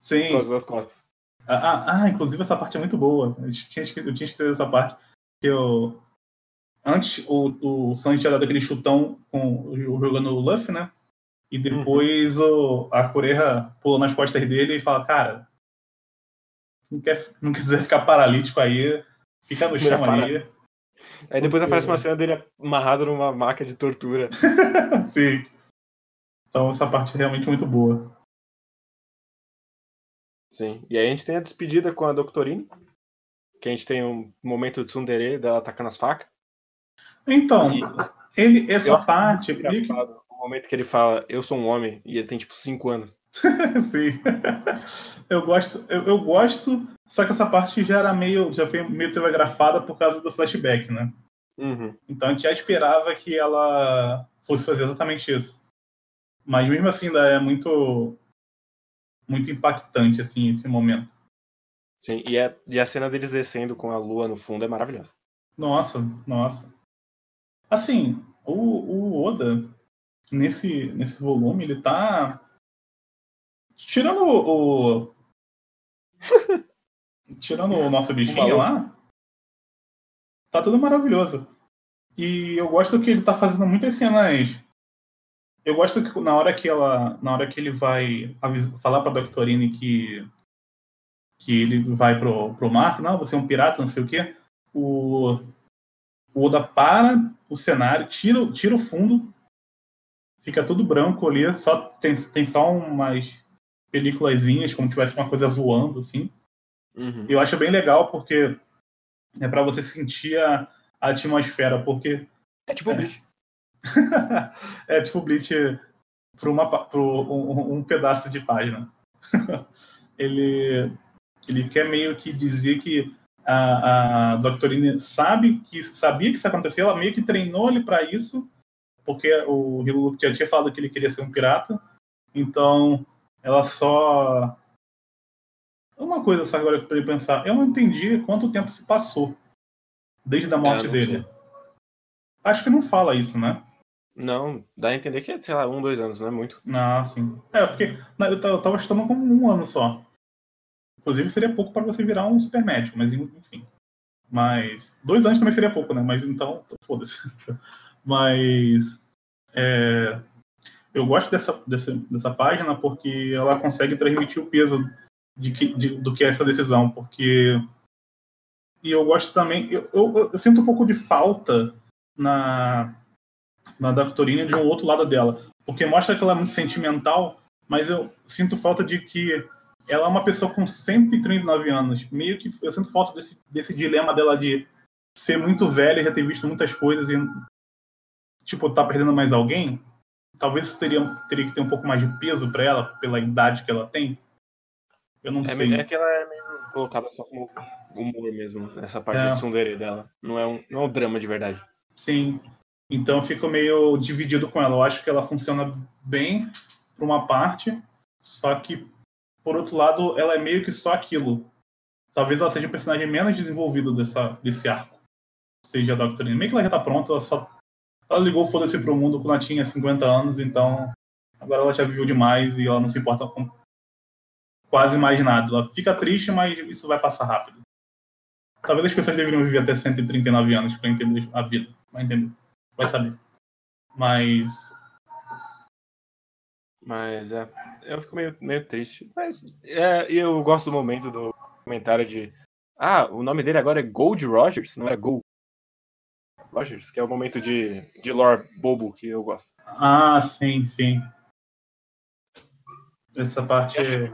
Sim. causa das costas. Ah, ah, ah, inclusive essa parte é muito boa. Eu tinha esquecido, eu tinha esquecido essa parte. Que eu... Antes o, o Sanji tinha dado aquele chutão com, jogando o Luffy, né? E depois o, a Coreia pulou nas costas dele e fala, cara, não, quer, não quiser ficar paralítico aí, fica no chão Para. Aí. Depois aparece uma cena dele amarrado numa maca de tortura. <laughs> Sim. Então essa parte é realmente muito boa. Sim. E aí a gente tem a despedida com a Doctorine. Que a gente tem um momento de tsundere dela atacando as facas. Então, E ele, essa parte. Momento que ele fala, eu sou um homem, e ele tem tipo 5 anos. <laughs> Sim. Eu gosto, eu, eu gosto, só que essa parte já era meio, já foi meio telegrafada por causa do flashback, né? Uhum. Então a gente já esperava que ela fosse fazer exatamente isso. Mas mesmo assim ainda é muito muito impactante assim esse momento. Sim, e, é, e a cena deles descendo com a lua no fundo é maravilhosa. Nossa, nossa. Assim, o, o Oda, nesse, nesse volume, ele tá. Tirando o. <laughs> tirando o nosso bichinho lá, tá tudo maravilhoso. E eu gosto que ele tá fazendo muitas cenas. Eu gosto que na hora que ela. Na hora que ele vai falar pra Doctorine que. Que ele vai pro, pro mar, não, você é um pirata, não sei o quê. O, o Oda para o cenário, tira, tira o fundo, fica tudo branco ali, só tem, tem só umas películazinhas, como se tivesse uma coisa voando, assim. Uhum. Eu acho bem legal porque é para você sentir a, a, atmosfera, porque. É tipo é, Bleach. <laughs> é tipo Bleach para um, um, pedaço de página. <laughs> ele, ele quer meio que dizer que a, a Doctorine sabe que sabia que isso acontecia, ela meio que treinou ele para isso, porque o Hilo já tinha falado que ele queria ser um pirata, então ela só uma coisa só agora para ele pensar, eu não entendi quanto tempo se passou desde a morte é, dele. Sei. Acho que não fala isso, né? Não, dá a entender que é, sei lá, um, dois anos, não é muito. Ah, sim. É, eu fiquei. Eu tava estudando como um ano só. Inclusive seria pouco para você virar um super médico, mas enfim. Mas. Dois anos também seria pouco, né? Mas então, foda-se. Mas. É, eu gosto dessa, dessa, dessa página porque ela consegue transmitir o peso de que, de, do que é essa decisão. Porque. E eu gosto também. Eu, eu, eu sinto um pouco de falta na, na Doctorina de um outro lado dela. Porque mostra que ela é muito sentimental, mas eu sinto falta de que ela é uma pessoa com 139 anos. Meio que eu sinto falta desse, desse dilema dela de ser muito velha e já ter visto muitas coisas e, tipo, tá perdendo mais alguém. Talvez teria, teria que ter um pouco mais de peso para ela, pela idade que ela tem. Eu não é, sei. É que ela é meio colocada só como humor mesmo, nessa parte é. do tsundere dela. Não é, um, não é um drama de verdade. Sim. Então eu fico meio dividido com ela. Eu acho que ela funciona bem por uma parte, só que por outro lado, ela é meio que só aquilo. Talvez ela seja o personagem menos desenvolvido dessa, desse arco. Seja a Doctorine. Meio que ela já tá pronta, ela só. Ela ligou foda-se pro mundo quando ela tinha 50 anos, então. Agora ela já viveu demais e ela não se importa com quase mais nada. Ela fica triste, mas isso vai passar rápido. Talvez as pessoas deveriam viver até 139 anos para entender a vida. Vai entender. Vai saber. Mas mas é, eu fico meio, meio triste. Mas é, eu gosto do momento do comentário de. Ah, o nome dele agora é Gold Rogers, não é Gold Rogers, que é o momento de, de lore bobo que eu gosto. Ah, sim, sim. Essa parte. É...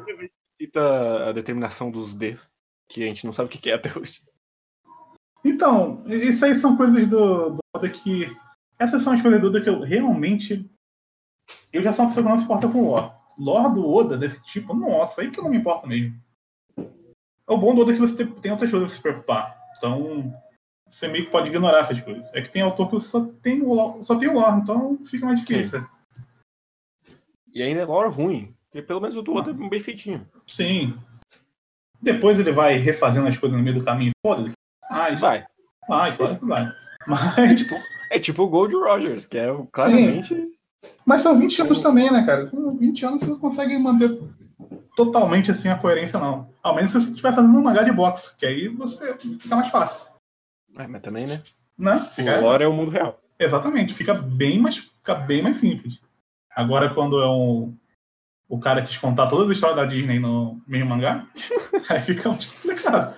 Cita a determinação dos Ds, que a gente não sabe o que é até hoje. Então, isso aí são coisas do, do Oda que. Essas são as coisas do Oda que eu realmente eu já sou uma pessoa que não se importa com lore. Lore do Oda desse tipo, nossa, aí que eu não me importo mesmo. É o bom do Oda é que você tem outras coisas pra se preocupar. Então, você meio que pode ignorar essas coisas. É que tem autor que só tem o lore, só tem o lore, então fica mais difícil. Sim. E ainda é lore ruim. Porque pelo menos o do Oda é bem feitinho. Sim. Depois ele vai refazendo as coisas no meio do caminho. Foda-se. Vai. Vai, vai que vai. Mas... É tipo, é tipo o Gold Rogers, que é claramente. Sim. Mas são 20 anos também, né, cara? 20 anos você não consegue manter totalmente assim a coerência, não. Ao menos se você estiver fazendo um mangá de boxe, que aí você fica mais fácil. É, mas também, né? né? Fica... O lore é o mundo real. Exatamente, fica bem mais, fica bem mais simples. Agora, quando é um. O cara quis contar todas as histórias da Disney no meio mangá, <laughs> aí fica muito complicado.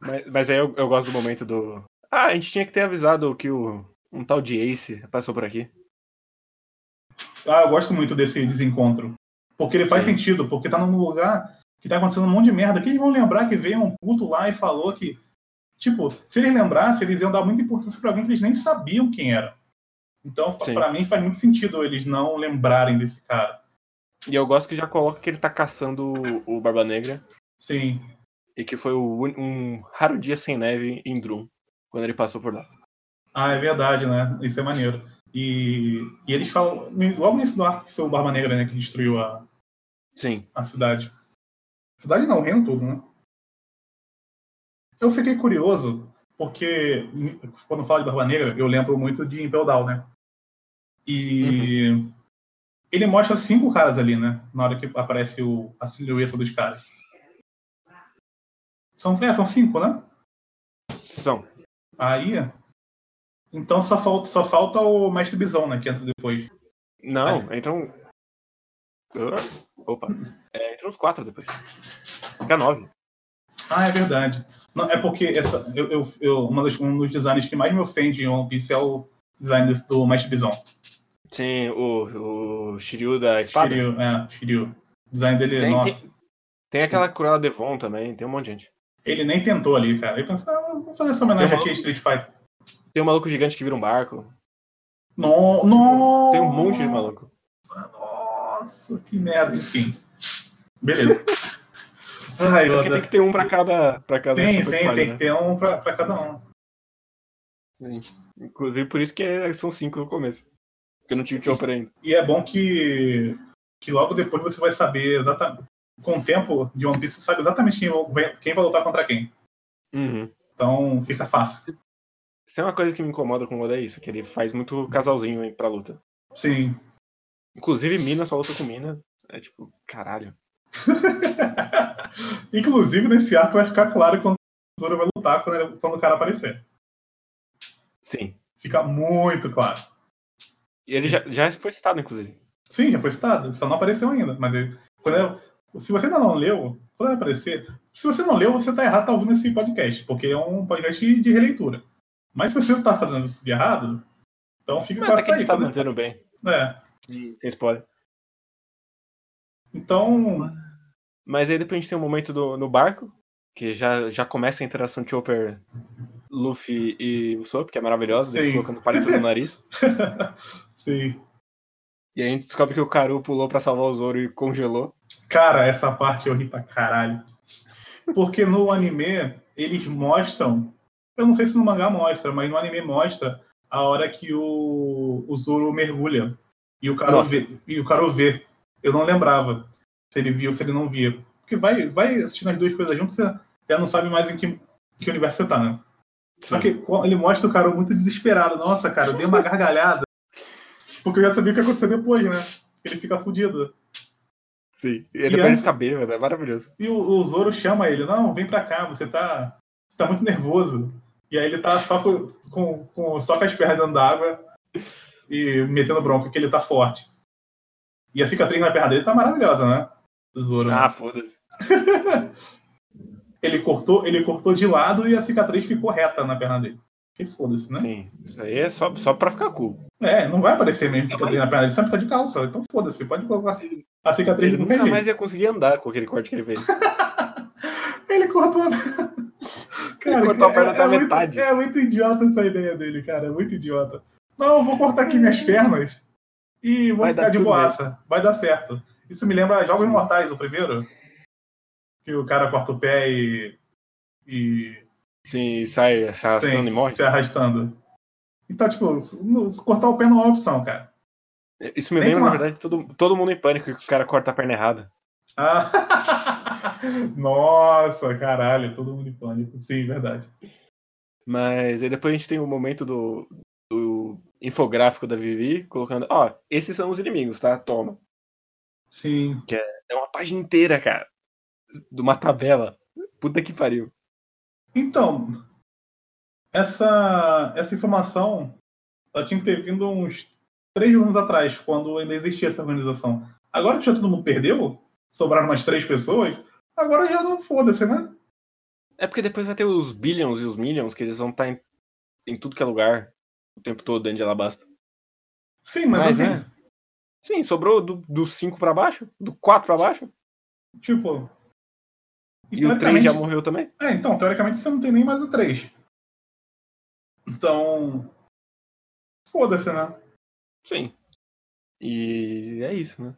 Mas, mas aí eu, eu gosto do momento do. Ah, a gente tinha que ter avisado que o, um tal de Ace passou por aqui. Ah, eu gosto muito desse desencontro. Porque ele faz Sim. sentido, porque tá num lugar que tá acontecendo um monte de merda. Que eles vão lembrar que veio um puto lá e falou que. Tipo, se eles lembrassem, eles iam dar muita importância para alguém que eles nem sabiam quem era. Então, para mim, faz muito sentido eles não lembrarem desse cara. E eu gosto que já coloca que ele tá caçando o Barba Negra. Sim. E que foi um raro dia sem neve em Drum, quando ele passou por lá. Ah, é verdade, né? Isso é maneiro. E, e eles falam, logo nesse do arco que foi o Barba Negra, né, que destruiu a, Sim. a cidade. Cidade não, o reino todo, né? Eu fiquei curioso, porque quando falo de Barba Negra, eu lembro muito de Impel Down, né? E uhum. ele mostra cinco caras ali, né? Na hora que aparece o, a silhueta dos caras. São, é, são cinco, né? São. Aí. Então só falta, só falta o Mestre Bisão, né? Que entra depois. Não, Aí. então. Opa. É, entra uns quatro depois. Fica nove. Ah, é verdade. Não, é porque essa, eu, eu, eu, uma das, um dos designs que mais me ofende em One Piece é o design desse, do Mestre Bisão. Sim, o, o Shiryu da espada. Shiryu, é, Shiryu. O design dele, tem, nossa. Tem, tem aquela Cruella Devon também, tem um monte de gente. Ele nem tentou ali, cara. Ele pensou, ah, vou fazer essa homenagem aqui a Street Fighter. Tem um maluco gigante que vira um barco. No, no... Tem um monte de maluco. Nossa, que merda. Enfim. Beleza. <laughs> Ai, Porque tem que ter um pra cada. Pra cada sim, sim, tem né? que ter um pra, pra cada um. Sim. Inclusive por isso que é, são cinco no começo. Porque não tinha o Chopper ainda. E é bom que, que logo depois você vai saber exatamente. Com o tempo de One Piece, você sabe exatamente quem vai, quem vai lutar contra quem. Uhum. Então fica fácil. Se tem uma coisa que me incomoda com o Oda é isso, que ele faz muito casalzinho pra luta. Sim. Inclusive, Mina só luta com Mina. É tipo, caralho. <laughs> Inclusive, nesse arco vai ficar claro quando o Zoro vai lutar quando, ele, quando o cara aparecer. Sim. Fica muito claro. E ele já, já foi citado, inclusive. Sim, já foi citado. Só não apareceu ainda. Mas ele, eu, se você ainda não leu, quando aparecer. Se você não leu, você tá errado, tá ouvindo esse podcast, porque é um podcast de, releitura. Mas se você não tá fazendo isso de errado, então fica Mas com essa aí. tá mantendo bem. É. Sem spoiler. Então. Mas aí depois a gente tem um momento do, no barco, que já, já começa a interação Chopper, Luffy e o Soap, que é maravilhosa, eles colocando palito no nariz. <laughs> Sim. E aí a gente descobre que o Karu pulou para salvar o Zoro e congelou. Cara, essa parte eu ri pra caralho. Porque no anime, eles mostram. Eu não sei se no mangá mostra, mas no anime mostra a hora que o, o Zoro mergulha. E o Karu vê. E o Karu vê. Eu não lembrava se ele via ou se ele não via. Porque vai, vai assistindo as duas coisas juntas, você já não sabe mais em que, que universo você tá, né? Sim. Só que ele mostra o cara muito desesperado. Nossa, cara, eu dei uma gargalhada. <laughs> Porque eu já sabia o que ia acontecer depois, né? Ele fica fudido. Sim, e antes... ele fica bêbado, é maravilhoso. E o, o, Zoro chama ele, não, vem pra cá, você tá, você tá muito nervoso. E aí ele tá só com, com, com só com as pernas dentro d'água e metendo bronca, que ele tá forte. E a cicatriz na perna dele tá maravilhosa, né? Do Zoro. Ah, foda-se. <laughs> ele cortou, ele cortou de lado e a cicatriz ficou reta na perna dele. Que foda-se, né? Sim, isso aí é só, só pra ficar cool. É, não vai aparecer mesmo cicatriz na perna dele, sempre tá de calça, então foda-se, pode colocar a cicatriz Ele nunca mais ia conseguir andar com aquele corte que ele fez. ele cortou. Cara, ele cortou a perna é, até a é metade. Muito, é muito idiota essa ideia dele, cara, é muito idiota. Não, eu vou cortar aqui minhas pernas e vou vai ficar de boaça. Vai dar certo. Isso me lembra Jogos Sim. Mortais, o primeiro. Que o cara corta o pé e. e... Sim, sai se arrastando Sim, e morre. Se arrastando. Então, tipo, cortar o pé não é uma opção, cara. Isso me Nem lembra, na verdade, todo, todo mundo em pânico que o cara corta a perna errada. Ah. <laughs> Nossa, caralho, todo mundo em pânico. Sim, verdade. Mas aí depois a gente tem o momento do, do infográfico da Vivi, colocando, ó, oh, esses são os inimigos, tá? Toma. Sim. Que é, é uma página inteira, cara. De uma tabela. Puta que pariu. Então, essa, essa informação ela tinha que ter vindo uns três anos atrás, quando ainda existia essa organização. Agora que já todo mundo perdeu, sobraram umas três pessoas, agora já não foda-se, né? É porque depois vai ter os billions e os millions, que eles vão estar em, em tudo que é lugar o tempo todo dentro de Alabasta. Sim, mas, mas assim. Né? Sim, sobrou do 5 para baixo? Do 4 para baixo? Tipo. E, e o 3 já morreu também? É, então, teoricamente você não tem nem mais o 3. Então. Foda-se, né? Sim. E é isso, né?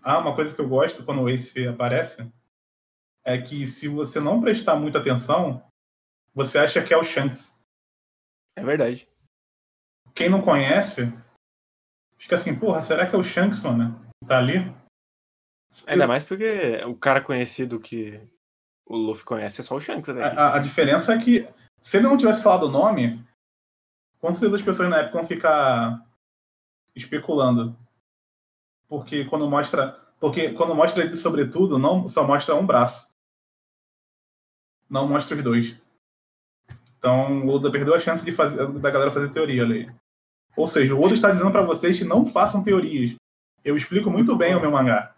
Ah, uma coisa que eu gosto quando o Ace aparece é que se você não prestar muita atenção, você acha que é o Shanks. É verdade quem não conhece, fica assim, porra, será que é o Shankson, né? Tá ali? Ainda mais porque o cara conhecido que, o Luffy conhece é só o Shanks aqui. A, a diferença é que, se ele não tivesse falado o nome, com certeza as pessoas na época vão ficar especulando. Porque quando mostra. Porque quando mostra ele sobretudo, não só mostra um braço. Não mostra os dois. Então o Oda perdeu a chance de fazer, da galera fazer teoria ali. Ou seja, o Oda está dizendo para vocês que não façam teorias. Eu explico muito bem o meu mangá.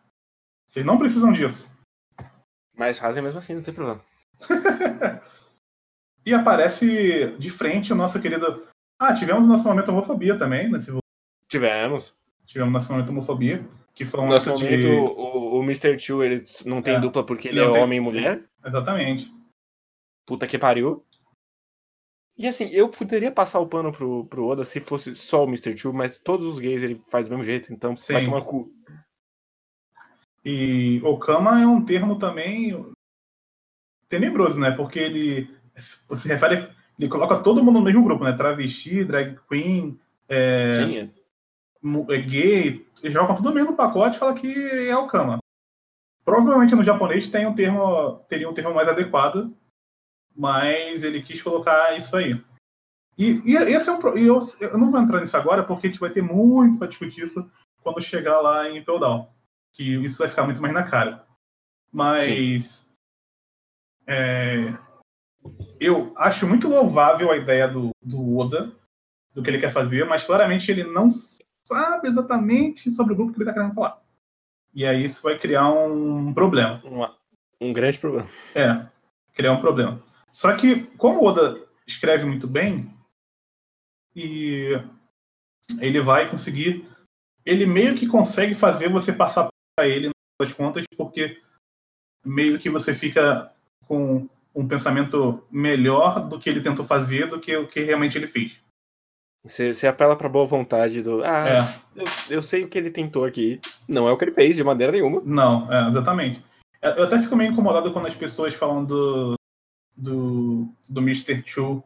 Vocês não precisam disso. Mas fazem mesmo assim, não tem problema. <laughs> e aparece de frente o nosso querido. Ah, tivemos nosso momento homofobia também nesse Tivemos. Tivemos nosso momento homofobia. Que foi um nosso momento, de... o, o Mr. Chu ele não tem é, dupla porque ele é tem... homem e mulher. Exatamente. Puta que pariu. E assim, eu poderia passar o pano pro, pro Oda se fosse só o Mr. Chu, mas todos os gays ele faz do mesmo jeito, então Sim. vai tomar cu. E Okama é um termo também tenebroso, né? Porque ele se refere, ele coloca todo mundo no mesmo grupo, né? Travesti, drag queen, é, Sim, é. é gay, jogam tudo no mesmo pacote e fala que é Okama. Provavelmente no japonês tem um termo, teria um termo mais adequado, mas ele quis colocar isso aí. E, e esse é um e eu, eu não vou entrar nisso agora porque a gente vai ter muito para discutir isso quando chegar lá em Feudal, que isso vai ficar muito mais na cara. Mas é, eu acho muito louvável a ideia do, do Oda, do que ele quer fazer, mas claramente ele não sabe exatamente sobre o grupo que ele está querendo falar. E aí isso vai criar um problema. Um grande problema. É, criar um problema. Só que, como o Oda escreve muito bem, e ele vai conseguir. Ele meio que consegue fazer você passar para ele nas contas, porque meio que você fica com um pensamento melhor do que ele tentou fazer do que o que realmente ele fez. Você, você apela para boa vontade do. Ah, é. eu, eu, sei o que ele tentou aqui. Não é o que ele fez de maneira nenhuma. Não, é, exatamente. Eu até fico meio incomodado quando as pessoas falam do, do, do Mr. Chu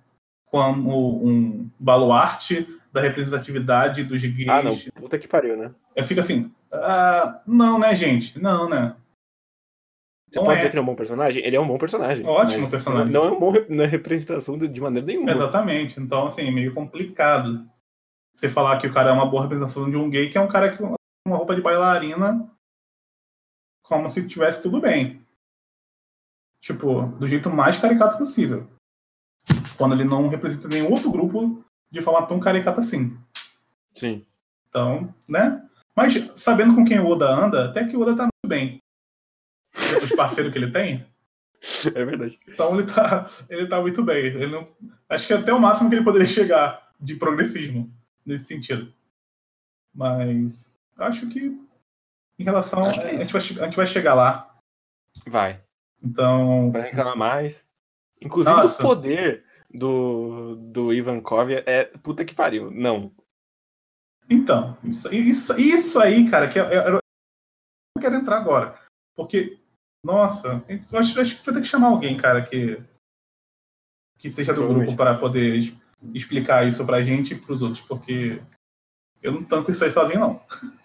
como um baluarte da representatividade dos gays. Ah, não. Puta que pariu, né? Eu fico assim, ah, não, né, gente? Não, né? Você não pode é. dizer que ele é um bom personagem? Ele é um bom personagem. Ótimo personagem. Não é um bom na representação de, maneira nenhuma. Exatamente. Então, assim, é meio complicado você falar que o cara é uma boa representação de um gay, que é um cara com uma roupa de bailarina, como se tivesse tudo bem. Tipo, do jeito mais caricato possível. Quando ele não representa nenhum outro grupo de forma tão caricata assim. Sim. Então, né? Mas sabendo com quem o Oda anda, até que o Oda tá muito bem. Os <laughs> parceiros que ele tem. É verdade. Então ele tá, ele tá muito bem. Ele não, acho que é até o máximo que ele poderia chegar de progressismo nesse sentido. Mas acho que em relação. Acho que é a, gente vai, a gente vai chegar lá. Vai. Então. Vai reclamar mais. Inclusive Nossa. o poder do, do Ivankov é puta que pariu. Não. Então, isso, isso, isso aí, cara, que eu, eu, eu quero entrar agora. Porque, nossa, eu acho, acho que vai ter que chamar alguém, cara, que, que seja do grupo para poder explicar isso pra gente e pros outros, porque eu não tanco isso aí sozinho, não. <laughs>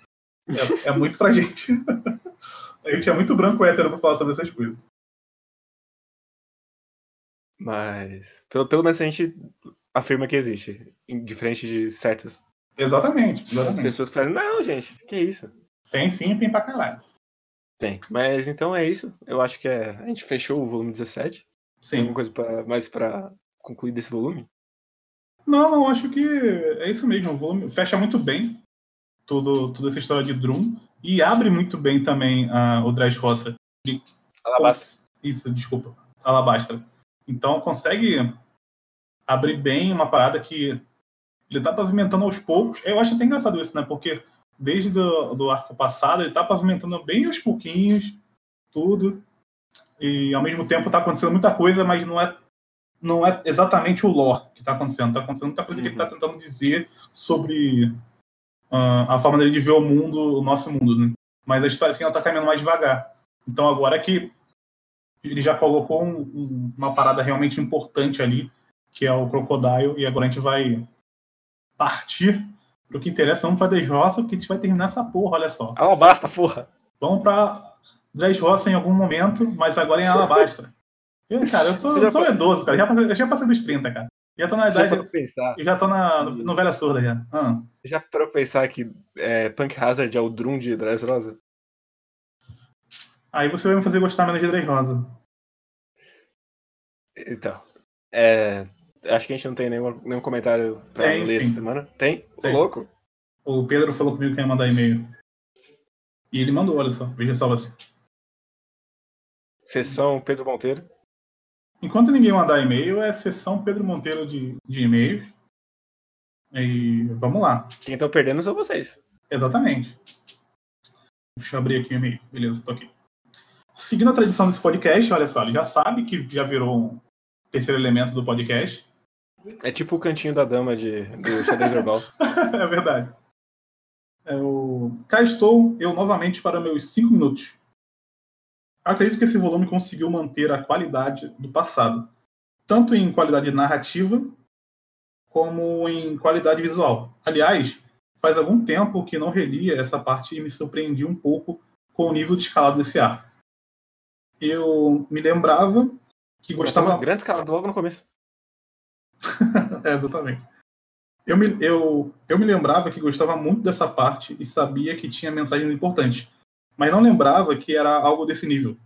É, é muito pra gente. <laughs> A gente é muito branco hétero pra falar sobre essas coisas. Mas, pelo, pelo menos a gente afirma que existe, diferente de certas. Exatamente, exatamente. As pessoas falam, não, gente, que isso? Tem sim, tem pra caralho. Tem. Mas então é isso. Eu acho que é... a gente fechou o volume 17. Sim. Tem alguma coisa pra... mais pra concluir desse volume? Não, não, acho que é isso mesmo. O volume fecha muito bem tudo, toda essa história de Drum e abre muito bem também uh, o Dressrosa. Alabastra. Isso, desculpa. Alabastra. Então consegue abrir bem uma parada que ele tá pavimentando aos poucos. Eu acho até engraçado isso, né? Porque desde do, do arco passado ele tá pavimentando bem aos pouquinhos, tudo. E ao mesmo tempo tá acontecendo muita coisa, mas não é não é exatamente o lore que está acontecendo. Está acontecendo muita coisa uhum. que ele está tentando dizer sobre uh, a forma dele de ver o mundo, o nosso mundo. Né? Mas a história assim, está caminhando mais devagar. Então agora que ele já colocou um, um, uma parada realmente importante ali, que é o Crocodile, e agora a gente vai partir pro que interessa. Vamos pra Dressrosa, porque a gente vai terminar essa porra, olha só. Alabasta, porra! Vamos pra Dressrosa em algum momento, mas agora em Alabastra. Eu, cara, eu sou, eu sou idoso, cara. Já, eu já passei dos 30, cara. Já tô na idade. Eu já tô na no, no velha surda já. Ah. já para pensar que é, Punk Hazard é o Drum de Dressrosa? Aí você vai me fazer gostar menos de Dress Rosa. Então, é, acho que a gente não tem nenhum, nenhum comentário pra Tem, ler sim. essa semana. Tem? Tem. louco? O Pedro falou comigo que ia mandar e-mail. E ele mandou, olha só. Veja só você. Sessão Pedro Monteiro. Enquanto ninguém mandar e-mail, é sessão Pedro Monteiro de, de e-mails. E vamos lá. Quem estão perdendo são vocês. Exatamente. Deixa eu abrir aqui o e-mail. Beleza, tô aqui. Seguindo a tradição desse podcast, olha só, ele já sabe que já virou um terceiro elemento do podcast. É tipo o cantinho da dama de, do xadrez <laughs> herbal. é verdade. É o... Cá estou eu novamente para meus cinco minutos. Acredito que esse volume conseguiu manter a qualidade do passado, tanto em qualidade narrativa como em qualidade visual. Aliás, faz algum tempo que não relia essa parte e me surpreendi um pouco com o nível de escalado desse ar. Eu me lembrava que gostava grande escalada logo no começo. <laughs> É, exatamente. Eu me, eu, eu me lembrava que gostava muito dessa parte e sabia que tinha mensagens importantes, mas não lembrava que era algo desse nível.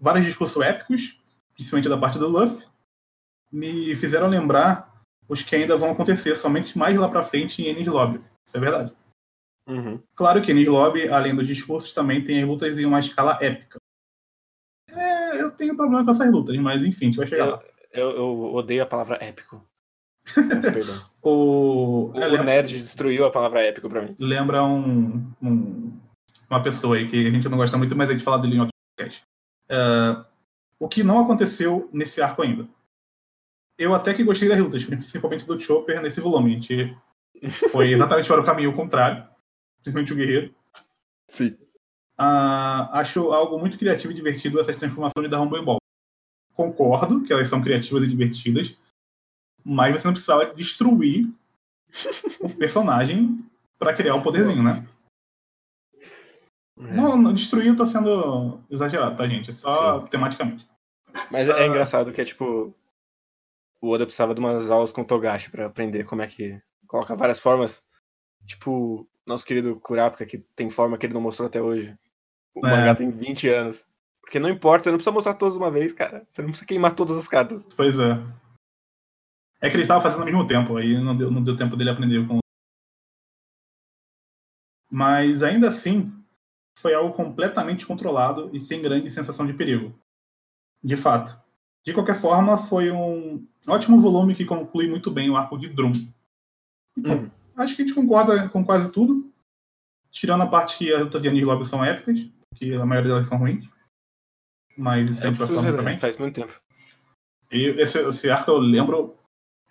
Vários discursos épicos, principalmente da parte do Luffy, me fizeram lembrar os que ainda vão acontecer somente mais lá pra frente em Enies Lobby. Isso é verdade. Uhum. Claro que Enies Lobby, além dos discursos, também tem as lutas em uma escala épica. É, eu tenho problema com essas lutas, mas enfim, a gente vai chegar lá. Eu, eu odeio a palavra épico. <laughs> Perdão. O, O, o nerd destruiu a palavra épico pra mim. lembra um, um- uma pessoa aí que a gente não gosta muito, mas a gente fala dele em outro podcast. É, o que não aconteceu nesse arco ainda. Eu até que gostei das lutas, <laughs> principalmente do Chopper nesse volume. A gente <laughs> foi exatamente para o caminho contrário, principalmente o Guerreiro. Sim. Ah, acho algo muito criativo e divertido essas transformações da Rumble Ball. Concordo que elas são criativas e divertidas, mas você não precisava destruir o personagem para criar o poderzinho, né? É. Não, não, destruir eu tô sendo exagerado, tá, gente? É só tematicamente. Mas é Ah. engraçado que é tipo. O Oda precisava de umas aulas com o Togashi pra aprender como é que coloca várias formas. Tipo, nosso querido Kurapika, que tem forma que ele não mostrou até hoje. O É. mangá tem 20 anos. Porque não importa, você não precisa mostrar todas de uma vez, cara. Você não precisa queimar todas as cartas. Pois é. É que ele estava fazendo ao mesmo tempo, aí não deu, não deu tempo dele aprender com. Mas ainda assim, foi algo completamente controlado e sem grande sensação de perigo. De fato. De qualquer forma, foi um ótimo volume que conclui muito bem o arco de Drum. Uhum. Acho que a gente concorda com quase tudo. Tirando a parte que as lutas de Anis Lobby são épicas, que a maioria delas são ruins. Mas isso a gente vai falar também. Faz muito tempo. E esse, esse arco eu lembro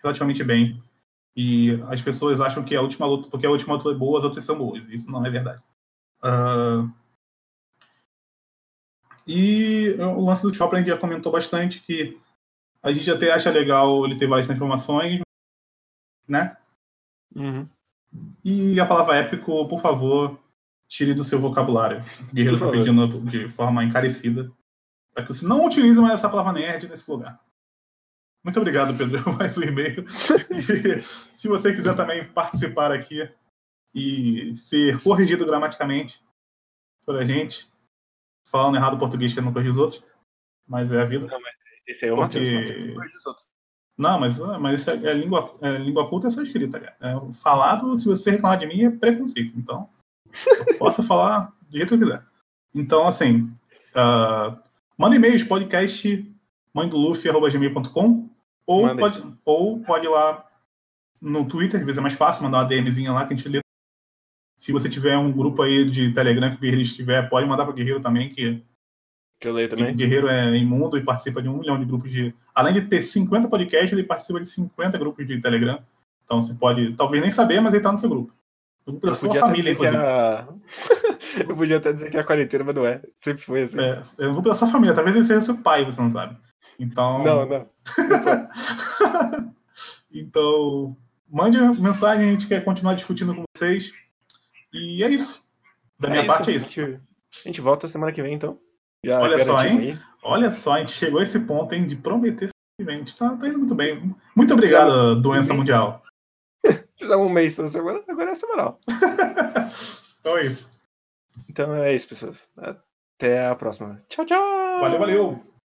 relativamente bem. E as pessoas acham que a última luta, porque a última luta é boa, as outras são boas. Isso não é verdade. Ah, E o lance do Chopper a gente já comentou bastante que a gente até acha legal ele ter várias transformações, né? Uhum. E a palavra épico, por favor, tire do seu vocabulário. O Guerreiro está pedindo de forma encarecida para que você não utilize mais essa palavra nerd nesse lugar. Muito obrigado, Pedro, por <laughs> mais um e-mail. E se você quiser também participar aqui e ser corrigido gramaticamente por a gente, falando errado português que eu não corrijo os outros, mas é a vida. Esse aí é o Porque- Matheus. Matheus, corrige os outros. Não, mas, mas isso é, é língua, é, língua culta é só escrita, cara. É, falado, se você reclamar de mim, é preconceito. Então, eu posso <laughs> falar do jeito que eu quiser. Então, assim, ah, manda e-mails, podcast mãedoluffy.gmail.com ou pode, ou pode ir lá no Twitter, às vezes é mais fácil, mandar uma DMzinha lá que a gente lê. Se você tiver um grupo aí de Telegram que o Guerreiro estiver, pode mandar para o Guerreiro também, que Que eu leio o também. Guerreiro é imundo e participa de um milhão de grupos de. Além de ter 50 podcasts, ele participa de 50 grupos de Telegram. Então você pode, talvez nem saber, mas ele tá no seu grupo. O grupo da Eu sua podia, até família, era... <laughs> eu podia até dizer que era quarentena, mas não é. Sempre foi assim. É, é o grupo da sua família, talvez ele seja seu pai, você não sabe. Então. Não, não. <laughs> então, mande mensagem, a gente quer continuar discutindo com vocês. E é isso. Da minha É parte é A isso. gente, a gente volta semana que vem, então. Já Olha só, hein? Olha só, a gente chegou a esse ponto, hein, de prometer simplesmente. Tá, tá indo muito bem. Muito obrigado, doença mundial. <laughs> Fizemos um mês toda semana, agora é semanal. <laughs> então é isso. Então é isso, pessoas. Até a próxima. Tchau, tchau! Valeu, valeu.